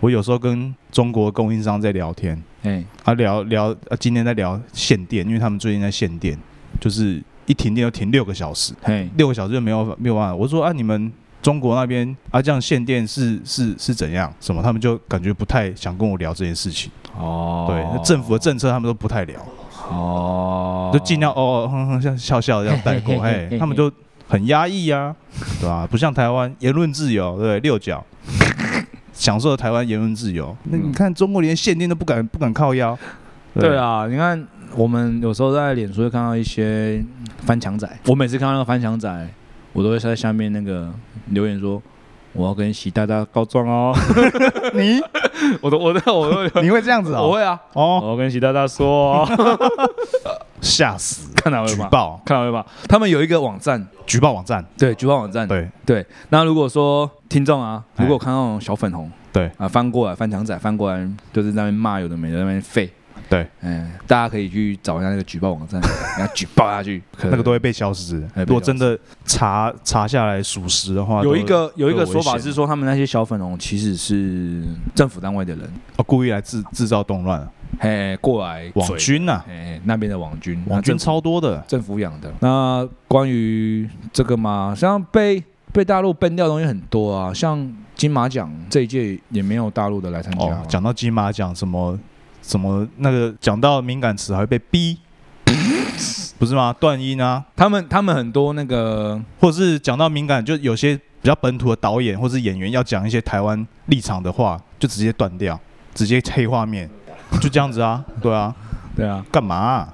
B: 我有时候跟中国供应商在聊天，
A: 哎，
B: 啊聊聊，啊今天在聊限电，因为他们最近在限电，就是一停电就停六个小时，
A: 嘿，
B: 六个小时就没有没有办法。我说啊，你们中国那边啊这样限电是是是怎样？什么？他们就感觉不太想跟我聊这件事情。
A: 哦，
B: 对，政府的政策他们都不太聊，
A: 哦，
B: 就尽量哦哦哼哼像笑笑这样带过，哎，他们就很压抑啊，对吧、不像台湾言论自由，对六角。享受台湾言论自由，那你看中国连限定都不敢不敢靠腰，
A: 对啊，你看我们有时候在脸书会看到一些翻墙仔，我每次看到那个翻墙仔，我都会在下面那个留言说。我要跟习大大告状哦！
B: 你
A: 我都我都我都
B: 你会这样子哦？
A: 我会啊！
B: 哦，
A: 我要跟习大大说哦，
B: 吓死！
A: 看到没有？
B: 举报，
A: 看到没有？他们有一个网站，
B: 举报网站，
A: 对，举报网站，
B: 对
A: 对。那如果说听众啊，
B: 哎
A: 如果看到那种小粉红，
B: 对
A: 啊，翻过来翻墙仔，翻过来就是在那边骂有的没的，在那边废，
B: 对，
A: 嗯，大家可以去找一下那个举报网站，然后举报下去，可
B: 那个都会被消失。
A: 哎
B: 如果真的查查下来属实的话，
A: 有一
B: 都
A: 个有一个说法是说，他们那些小粉红其实是政府单位的人，
B: 哦故意来制制造动乱，
A: 嘿，过来
B: 网
A: 嘴，
B: 军呐，
A: 嘿，那边的网军，
B: 网军超多的，
A: 政府养的。那关于这个嘛，像被被大陆 ban 掉的东西很多啊，像金马奖这一届也没有大陆的来参加
B: 讲到金马奖什么什么那个讲到敏感词还会被逼，不是吗？断音啊，
A: 他们他们很多那个，
B: 或者是讲到敏感，就有些比较本土的导演或是演员要讲一些台湾立场的话，就直接断掉，直接黑画面，就这样子啊，对啊，
A: 对啊，
B: 干嘛？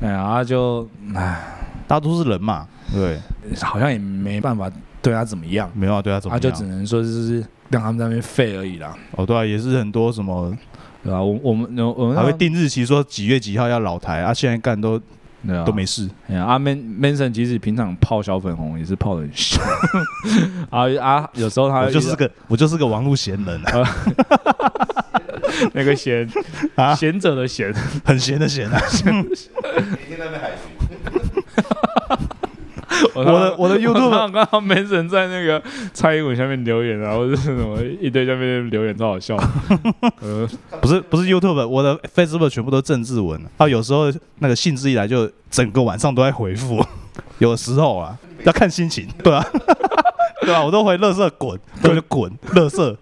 A: 哎呀，就唉，
B: 大家都是人嘛，对，
A: 好像也没办法对他怎么样，
B: 没办法对他怎么样，
A: 他就只能说就是让他们在那边废而已啦。
B: 哦，对啊，也是很多什么。
A: 对吧？我我们我们
B: 还会定日期，说几月几号要老台啊？现在干都都没事。
A: 哎呀，阿 Man Manson 其实平常泡小粉红也是泡的很凶 啊啊！有时候他
B: 就是个我就是个网络闲人啊，
A: 那个闲啊贤者的贤，
B: 很闲的闲啊。
C: 每天在被海
A: 我的我的 YouTube 刚刚没人在那个蔡英文下面留言，然后是什么一堆下面留言超好笑。
B: 呃，不是不是 YouTube，我的 Facebook 全部都政治文啊，有时候那个兴致一来就整个晚上都在回复，有时候啊要看心情，对啊，对啊，我都回乐色滚，滚就滚，乐色。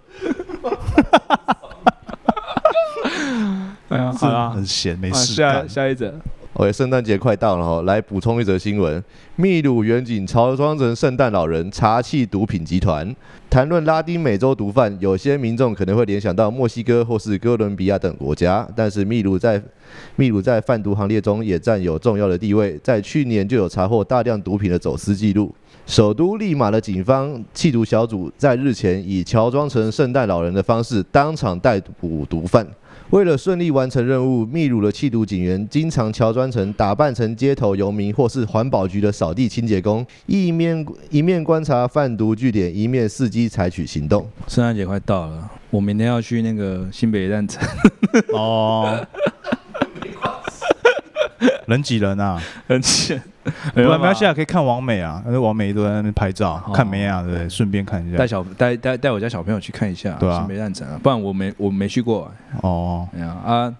A: 哎呀，是啊，
B: 很闲，没事。
A: 下下一则。
C: OK，圣诞节快到了哈，来补充一则新闻：秘鲁远景乔装成圣诞老人查缉毒品集团。谈论拉丁美洲毒贩，有些民众可能会联想到墨西哥或是哥伦比亚等国家，但是秘鲁在秘鲁在贩毒行列中也占有重要的地位，在去年就有查获大量毒品的走私记录。首都利马的警方缉毒小组在日前以乔装成圣诞老人的方式当场逮捕毒贩。为了顺利完成任务，秘鲁的缉毒警员经常乔装成打扮成街头游民或是环保局的扫地清洁工，一面一面观察贩毒据点，一面伺机采取行动。
A: 圣诞节快到了，我明天要去那个新北站城。哦。
B: 人挤人啊，
A: 人挤人。
B: 没关系啊，可以看王美啊，因为王美都在那边拍照，看美啊，对？顺便看一下，
A: 带小带带带我家小朋友去看一下，
B: 对啊，
A: 新北站城啊，不然我没我没去过。哦，哎呀啊，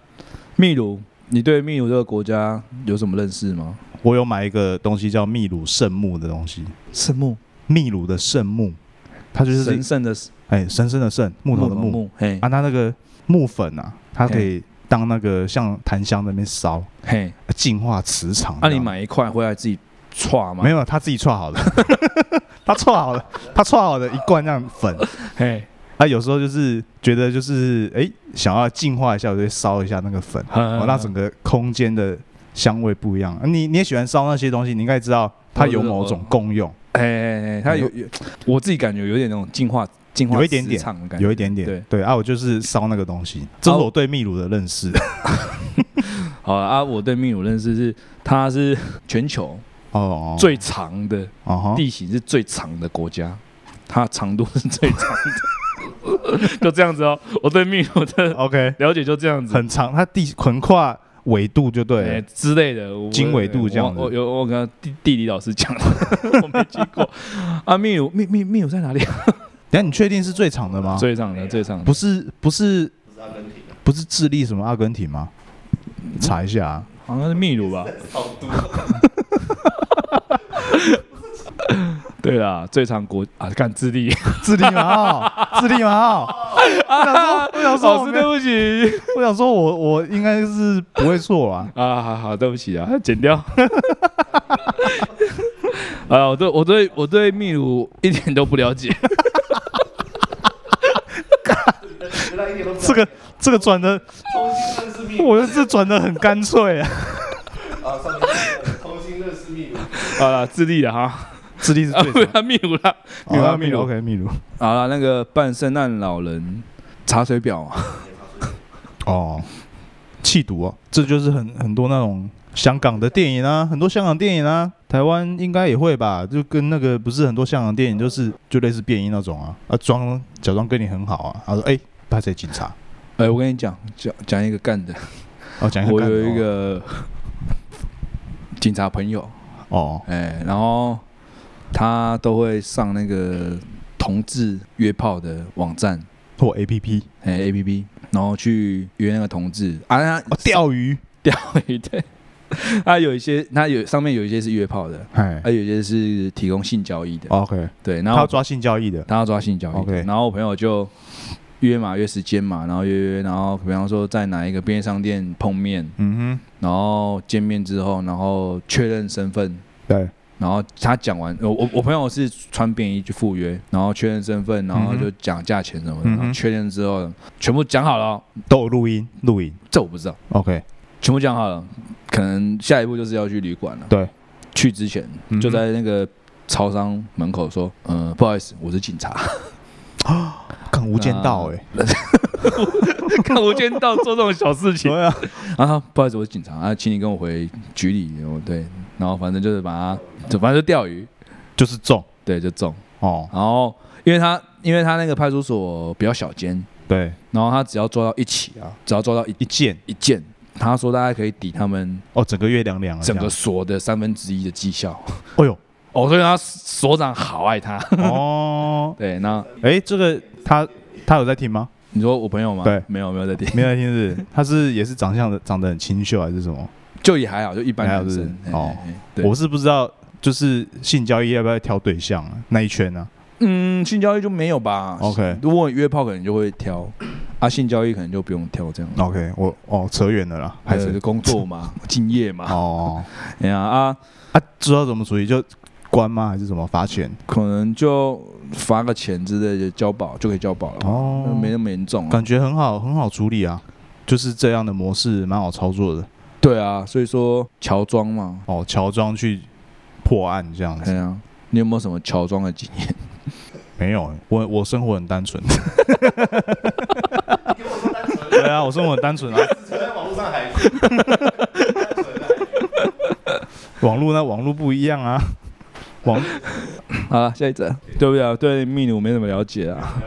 A: 秘鲁，你对秘鲁这个国家有什么认识吗？
B: 我有买一个东西叫秘鲁圣木的东西，
A: 圣木，
B: 秘鲁的圣木，它就是
A: 神圣的，
B: 哎，神圣的圣，木头的木，哎，啊，它那个木粉啊，它可以。当那个像檀香那边烧，嘿，净化磁场。
A: 那你买一块回来自己搓吗？
B: 没有，他自己搓好的，他搓好了，他搓好的一罐那样粉，嘿，他有时候就是觉得就是哎，想要净化一下，我就烧一下那个粉，哦，让整个空间的香味不一样。你你也喜欢烧那些东西，你应该知道它有某种功用。哎哎
A: 哎，它有有，我自己感觉有点那种净化。
B: 有一点点，有一点点，对对啊，我就是烧那个东西，这是我对秘鲁的认识。
A: 好啊，我对秘鲁认识是，它是全球哦最长的地形是最长的国家，它长度是最长的，就这样子哦。我对秘鲁的
B: OK
A: 了解就这样子，
B: 很长，它地横跨纬度就对
A: 之类的，
B: 经纬度这样子。
A: 我有我跟地地理老师讲的，我没去过啊。秘鲁秘秘秘鲁在哪里？
B: 等下，你确定是最长的吗？
A: 最长的，最长的，
B: 不是不是阿根廷，不是智利什么阿根廷吗？查一下，
A: 好像是秘鲁吧。对啦，最长国啊，看智利，
B: 智利蛮好，智利蛮好。我想说，我想说，
A: 老师对不起，
B: 我想说我我应该是不会错啊。
A: 啊，好好，对不起啊，剪掉。啊，我对我对我对秘鲁一点都不了解。
B: 这个这个转的，我觉得这转的很干脆啊。
A: 好了，智利的哈，
B: 智利是最
A: 啊，秘鲁了，秘鲁
B: 秘鲁 OK 秘鲁。
A: 好了，那个扮圣诞老人查水表。
B: 哦，气毒哦，这就是很很多那种。香港的电影啊，很多香港电影啊，台湾应该也会吧？就跟那个不是很多香港电影，就是就类似变音那种啊，啊装假装跟你很好啊。他说：“哎，派谁警察？
A: 哎，我跟你讲，讲讲一个干的。
B: 哦，讲一个。
A: 我有一个警察朋友哦，哎，然后他都会上那个同志约炮的网站。
B: 或 A P P，
A: 哎 A P P，然后去约那个同志。啊，
B: 钓鱼，
A: 钓鱼对。他有一些，他有上面有一些是约炮的，哎，还有一些是提供性交易的。
B: OK，
A: 对，然后
B: 他要抓性交易的，
A: 他要抓性交易。
B: OK，
A: 然后我朋友就约嘛，约时间嘛，然后约约，然后比方说在哪一个便利商店碰面，嗯哼，然后见面之后，然后确认身份，
B: 对，
A: 然后他讲完，我我我朋友是穿便衣去赴约，然后确认身份，然后就讲价钱什么的，然后确认之后全部讲好了，
B: 都有录音，录音，
A: 这我不知道
B: ，OK，
A: 全部讲好了，可能下一步就是要去旅馆了，
B: 对，
A: 去之前就在那个超商门口说，嗯，不好意思，我是警察。
B: 啊，看无间道哎，
A: 看无间道做这种小事情。对啊，啊，不好意思，我是警察啊，请你跟我回局里。哦，对，然后反正就是把他，就反正就钓鱼，
B: 就是中，
A: 对，就中。哦，然后因为他，因为他那个派出所比较小间，
B: 对，
A: 然后他只要抓到一起啊，只要抓到一
B: 一件
A: 一件，他说大概可以抵他们
B: 哦整个月两两，
A: 整个所的三分之一的绩效。
B: 哎呦。
A: 哦，所以他所长好爱他哦。对，那
B: 哎，这个他他有在听吗？
A: 你说我朋友吗？
B: 对，
A: 没有没有在听，
B: 没有在听是？他是也是长相的长得很清秀还是什么？
A: 就也还好，就一般男生哦。
B: 我是不知道，就是性交易要不要挑对象啊那一圈呢？
A: 嗯，性交易就没有吧
B: ？OK，
A: 如果约炮可能就会挑，啊，性交易可能就不用挑这样。
B: OK，我哦扯远了啦，
A: 还是工作嘛，敬业嘛。哦，哎呀啊
B: 啊，知道怎么处理就。关吗？还是什么罚钱？
A: 可能就罚个钱之类的，交保就可以交保了。哦，没那么严重，
B: 感觉很好，很好处理啊。就是这样的模式，蛮好操作的。
A: 对啊，所以说乔装嘛，
B: 哦，乔装去破案这样子。
A: 对啊，你有没有什么乔装的经验？
B: 没有，我我生活很单纯。对啊，我生活很单纯啊。在网络上还。网络呢？网络不一样啊。
A: 王，好了，下一则，对不对？对秘鲁没什么了解啊。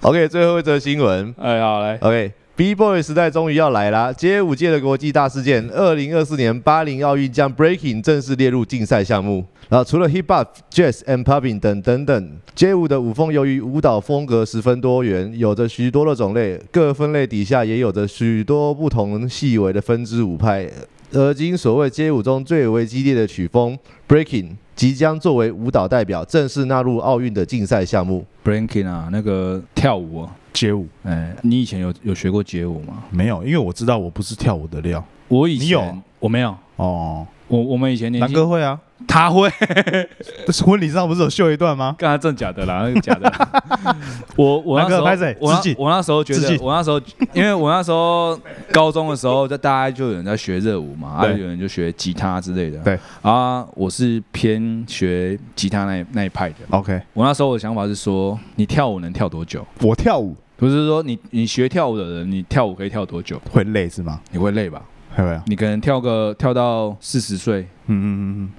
C: OK，最后一则新闻，
A: 哎，好来
C: ，OK，B Boy 时代终于要来啦，街舞界的国际大事件，二零二四年巴黎奥运将 Breaking 正式列入竞赛项目。然后除了 Hip Hop、Jazz and Popping 等等等，街舞的舞风由于舞蹈风格十分多元，有着许多的种类，各分类底下也有着许多不同细微的分支舞派。而今所谓街舞中最为激烈的曲风 Breaking 即将作为舞蹈代表正式纳入奥运的竞赛项目。
A: Breaking 啊，那个跳舞啊，
B: 街舞。
A: 哎，你以前有有学过街舞吗？
B: 没有，因为我知道我不是跳舞的料。
A: 我以前
B: 有，
A: 我没有。哦，我我们以前年
B: 南哥会啊。
A: 他会，
B: 婚礼上不是有秀一段吗？
A: 刚才真假的啦，那个假的。我我那时候，我我那时候觉得，我那时候，因为我那时候高中的时候，就大家就有人在学热舞嘛，啊，有人就学吉他之类的。
B: 对
A: 啊，我是偏学吉他那那一派的。
B: OK，
A: 我那时候的想法是说，你跳舞能跳多久？
B: 我跳舞
A: 不是说你你学跳舞的人，你跳舞可以跳多久？
B: 会累是吗？
A: 你会累吧？
B: 会不会？
A: 你可能跳个跳到四十岁。嗯嗯嗯嗯。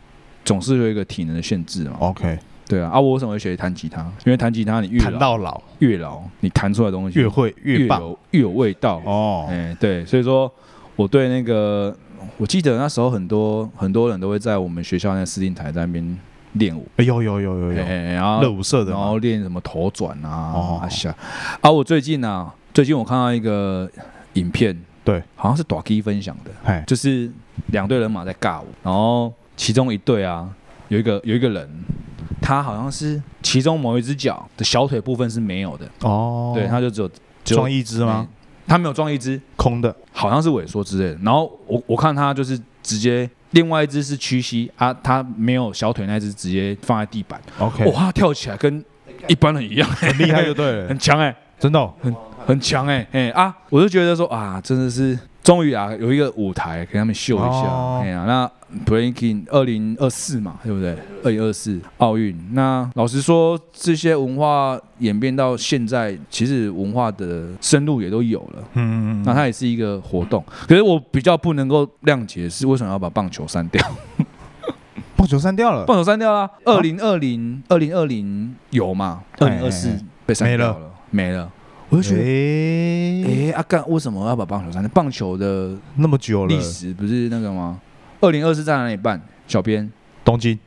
A: 总是有一个体能的限制嘛。
B: OK，
A: 对啊，啊，我为什么会学弹吉他？因为弹吉他你越
B: 弹到老
A: 越老，你弹出来的东西
B: 越会越棒，
A: 越有味道。哦，哎，对，所以说我对那个，我记得那时候很多很多人都会在我们学校那司令台在那边练舞。
B: 哎呦呦呦呦呦，然后热舞社的，
A: 然后练什么头转啊，哦，下。啊，我最近呢，最近我看到一个影片，
B: 对，
A: 好像是短 K 分享的，哎，就是两队人马在尬舞，然后。其中一对啊，有一个有一个人，他好像是其中某一只脚的小腿部分是没有的哦，对，他就只有
B: 装一只吗？
A: 他没有装一只，
B: 空的，
A: 好像是萎缩之类的。然后我我看他就是直接另外一只是屈膝啊，他没有小腿那只直接放在地板。
B: OK，
A: 哇，跳起来跟一般人一样，
B: 很厉害就对了，
A: 很强哎，
B: 真的
A: 很很强哎哎啊，我就觉得说啊，真的是。终于啊，有一个舞台给他们秀一下。哎呀，那 Breaking 二零二四嘛，对不对？二零二四奥运。那老实说，这些文化演变到现在，其实文化的深入也都有了。嗯嗯嗯。那它也是一个活动。可是我比较不能够谅解的是，为什么要把棒球删掉？
B: 棒球删掉了？
A: 棒球删掉了。二零二零二零二零有吗？二零二四被删掉了，没了。我就觉得，哎，阿干为什么要把棒球删？棒球的
B: 那么久了
A: 历史不是那个吗？二零二四在哪里办？小编
B: 东京，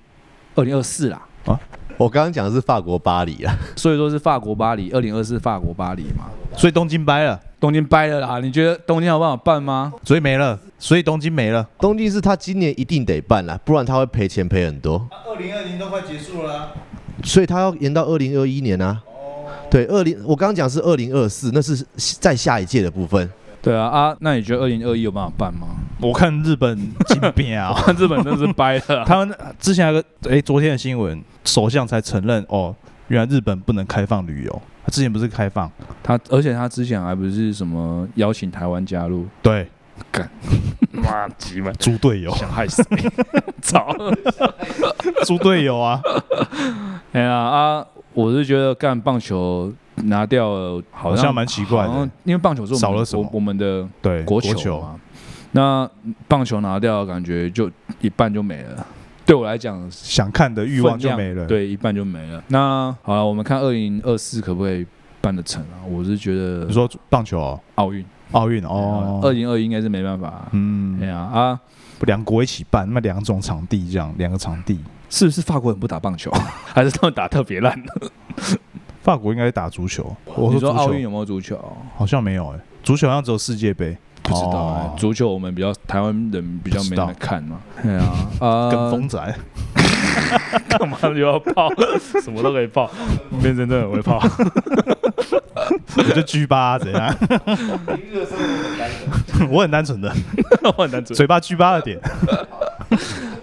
A: 二零二四啦。啊，
C: 我刚刚讲的是法国巴黎啊，
A: 所以说是法国巴黎，二零二四法国巴黎嘛。
B: 所以东京掰了，
A: 东京掰了啦。你觉得东京有办法办吗？
B: 所以没了，所以东京没了。
C: 东京是他今年一定得办啦，不然他会赔钱赔很多。
B: 二零二零都快结束了。
C: 所以他要延到二零二一年啊。对，二零我刚刚讲是二零二四，那是在下一届的部分。
A: 对啊啊，那你觉得二零二一有办法办吗？
B: 我看日本金边啊，
A: 日本真是掰了。
B: 他们之前有个哎，昨天的新闻，首相才承认哦，原来日本不能开放旅游。他之前不是开放，
A: 他而且他之前还不是什么邀请台湾加入。
B: 对，
A: 干 妈鸡嘛，
B: 猪队友
A: 想害死你，操，
B: 猪队友啊！
A: 哎呀啊，我是觉得干棒球。拿掉了，好
B: 像蛮奇怪的，
A: 因为棒球是
B: 少了什么？
A: 我们的
B: 对
A: 国球嘛。那棒球拿掉，感觉就一半就没了。对我来讲，
B: 想看的欲望就没了。
A: 对，一半就没了。那好了，我们看二零二四可不可以办得成啊？我是觉得，
B: 你说棒球哦，
A: 奥运，
B: 奥运哦，
A: 二零二应该是没办法。嗯，对啊啊，
B: 两国一起办，那两种场地这样，两个场地，
A: 是不是法国人不打棒球，还是他们打特别烂？
B: 法国应该打足球。
A: 你说奥运有没有足球？
B: 好像没有哎，足球好像只有世界杯。
A: 不知道哎，足球我们比较台湾人比较没在看嘛。对
B: 啊，啊，跟风仔，
A: 干嘛就要泡？什么都可以泡，变成真的很会泡。
B: 我就 G 八怎样？我很单纯的，
A: 我很单纯，
B: 嘴巴 G 八的点。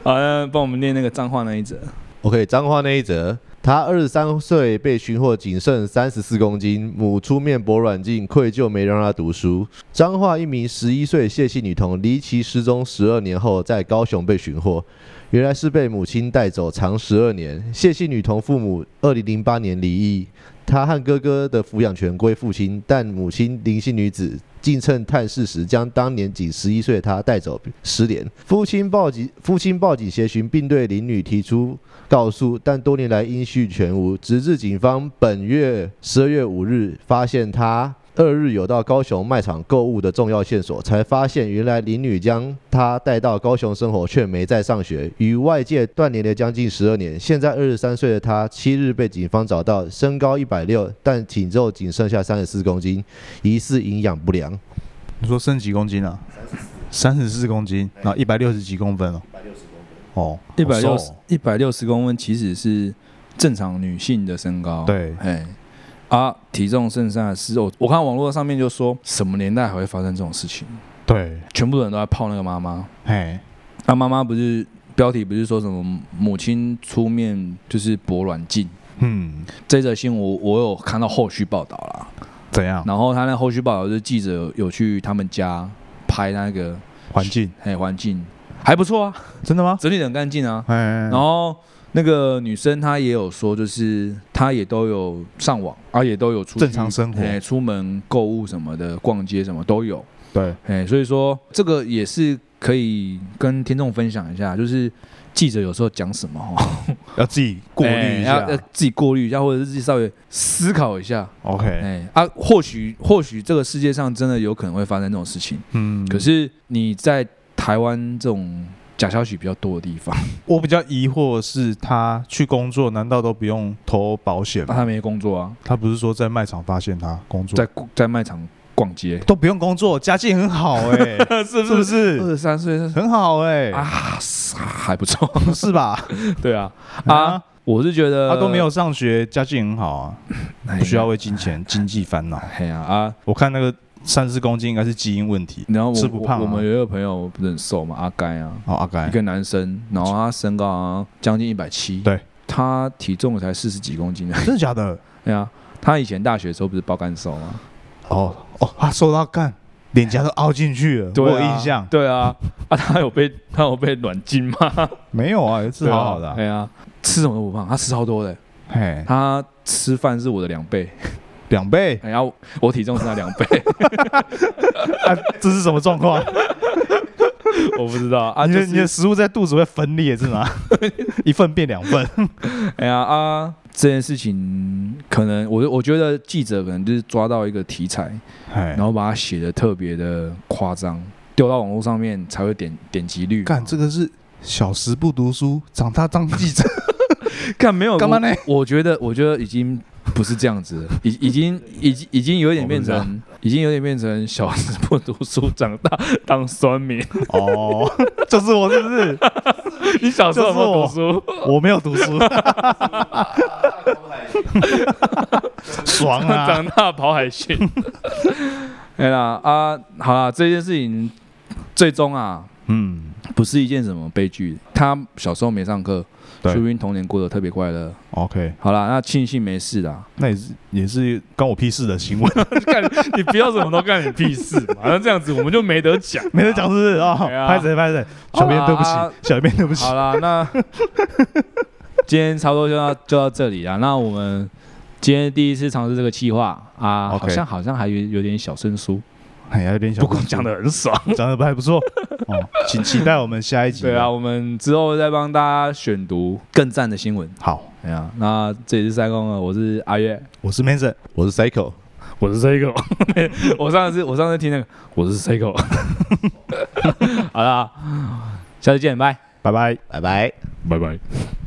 A: 好，帮我们念那个脏话那一则。
C: OK，脏话那一则。他二十三岁被寻获仅剩三十四公斤，母出面博软禁，愧疚没让他读书。彰化一名十一岁谢姓女童离奇失踪十二年后，在高雄被寻获，原来是被母亲带走藏十二年。谢姓女童父母二零零八年离异，她和哥哥的抚养权归父亲，但母亲林姓女子。竟趁探视时，将当年仅十一岁的他带走，失联。父亲报警，父亲报警协寻，并对林女提出告诉，但多年来音讯全无。直至警方本月十二月五日发现他。二日有到高雄卖场购物的重要线索，才发现原来林女将她带到高雄生活，却没在上学，与外界断联了将近十二年。现在二十三岁的她，七日被警方找到，身高一百六，但体重仅剩下三十四公斤，疑似营养不良。
B: 你说剩几公斤啊？三十四公斤，然后一百六十几公分哦。一百六十公分。哦，
A: 一百六十一百六十公分其实是正常女性的身高。
B: 对，
A: 哎。啊，体重剩下的是我，我看网络上面就说什么年代还会发生这种事情？
B: 对，
A: 全部的人都在泡那个妈妈。哎，那妈妈不是标题不是说什么母亲出面就是博软禁？嗯，这则新闻我我有看到后续报道啦。
B: 怎样？
A: 然后他那后续报道是记者有去他们家拍那个
B: 环境，
A: 哎，环境还不错啊，
B: 真的吗？
A: 整理很干净啊。然后。那个女生她也有说，就是她也都有上网，啊，也都有出
B: 正常生活，
A: 哎，出门购物什么的，逛街什么都有。
B: 对，
A: 哎，所以说这个也是可以跟听众分享一下，就是记者有时候讲什么哦，
B: 要自己过滤一下，
A: 要自己过滤一下，或者是自己稍微思考一下。
B: OK，
A: 哎，啊，或许或许这个世界上真的有可能会发生这种事情，嗯，可是你在台湾这种。假消息比较多的地方，
B: 我比较疑惑是他去工作，难道都不用投保险吗？
A: 他没工作啊，
B: 他不是说在卖场发现他工作，
A: 在在卖场逛街。
B: 都不用工作，家境很好 哎，
A: 是
B: 不是？
A: 二十三岁
B: 很好哎
A: 啊，还不错。
B: 是吧？
A: 对啊。啊，我是觉得
B: 他都没有上学，家境很好啊，不需要为金钱经济烦恼。
A: 嘿啊啊，
B: 我看那个。三四公斤应该是基因问题，
A: 然后
B: 吃不胖。
A: 我们有一个朋友不是很瘦嘛，阿该啊，
B: 哦阿该，
A: 一个男生，然后他身高将近一百七，
B: 对，
A: 他体重才四十几公斤，
B: 真的假的？
A: 对啊，他以前大学的时候不是爆肝瘦吗？
B: 哦哦，他瘦到干，脸颊都凹进去了，我有印象。
A: 对啊，啊他有被他有被软禁吗？
B: 没有啊，吃好好的。
A: 对啊，吃什么都不胖，他吃超多的，嘿，他吃饭是我的两倍。
B: 两倍，
A: 然后我体重是他两倍，
B: 啊，这是什么状况？
A: 我不知道啊。
B: 你的你的食物在肚子会分裂是吗？一份变两份。
A: 哎呀啊，这件事情可能我我觉得记者可能就是抓到一个题材，然后把它写的特别的夸张，丢到网络上面才会点点击率。
B: 干这个是小时不读书，长大当记者。
A: 干没有
B: 干嘛呢？
A: 我觉得我觉得已经。不是这样子，已已经 已经已经有点变成，已经有点变成小时不读书，长大当酸民
B: 哦，就是我是不是？
A: 你小时候有读书，
B: 我没有读书。爽啊！
A: 长大跑海训。对啦啊，好啦，这件事情最终啊，嗯，不是一件什么悲剧。他小时候没上课。说不定童年过得特别快乐。
B: OK，
A: 好啦，那庆幸没事啦。
B: 那也是也是关我屁事的新闻。
A: 干你不要什么都干你屁事嘛，那这样子我们就没得讲，
B: 没得讲是不是啊？拍谁拍谁，小编对不起，小编对不起。
A: 好了，那 今天差不多就到就到这里了。那我们今天第一次尝试这个计划啊，好像好像还有有点小生疏。
B: 哎呀，有点小，
A: 不过讲的很爽，
B: 讲的还不错哦，请期待我们下一集。
A: 对啊，我们之后再帮大家选读更赞的新闻。
B: 好，
A: 哎呀，那这里是三公了，我是阿月，
B: 我是 Mason，
C: 我是 Cycle，
A: 我是 Cycle。我上次我上次听那个，我是 Cycle。好了，下次见，拜
B: 拜拜
C: 拜拜
A: 拜拜。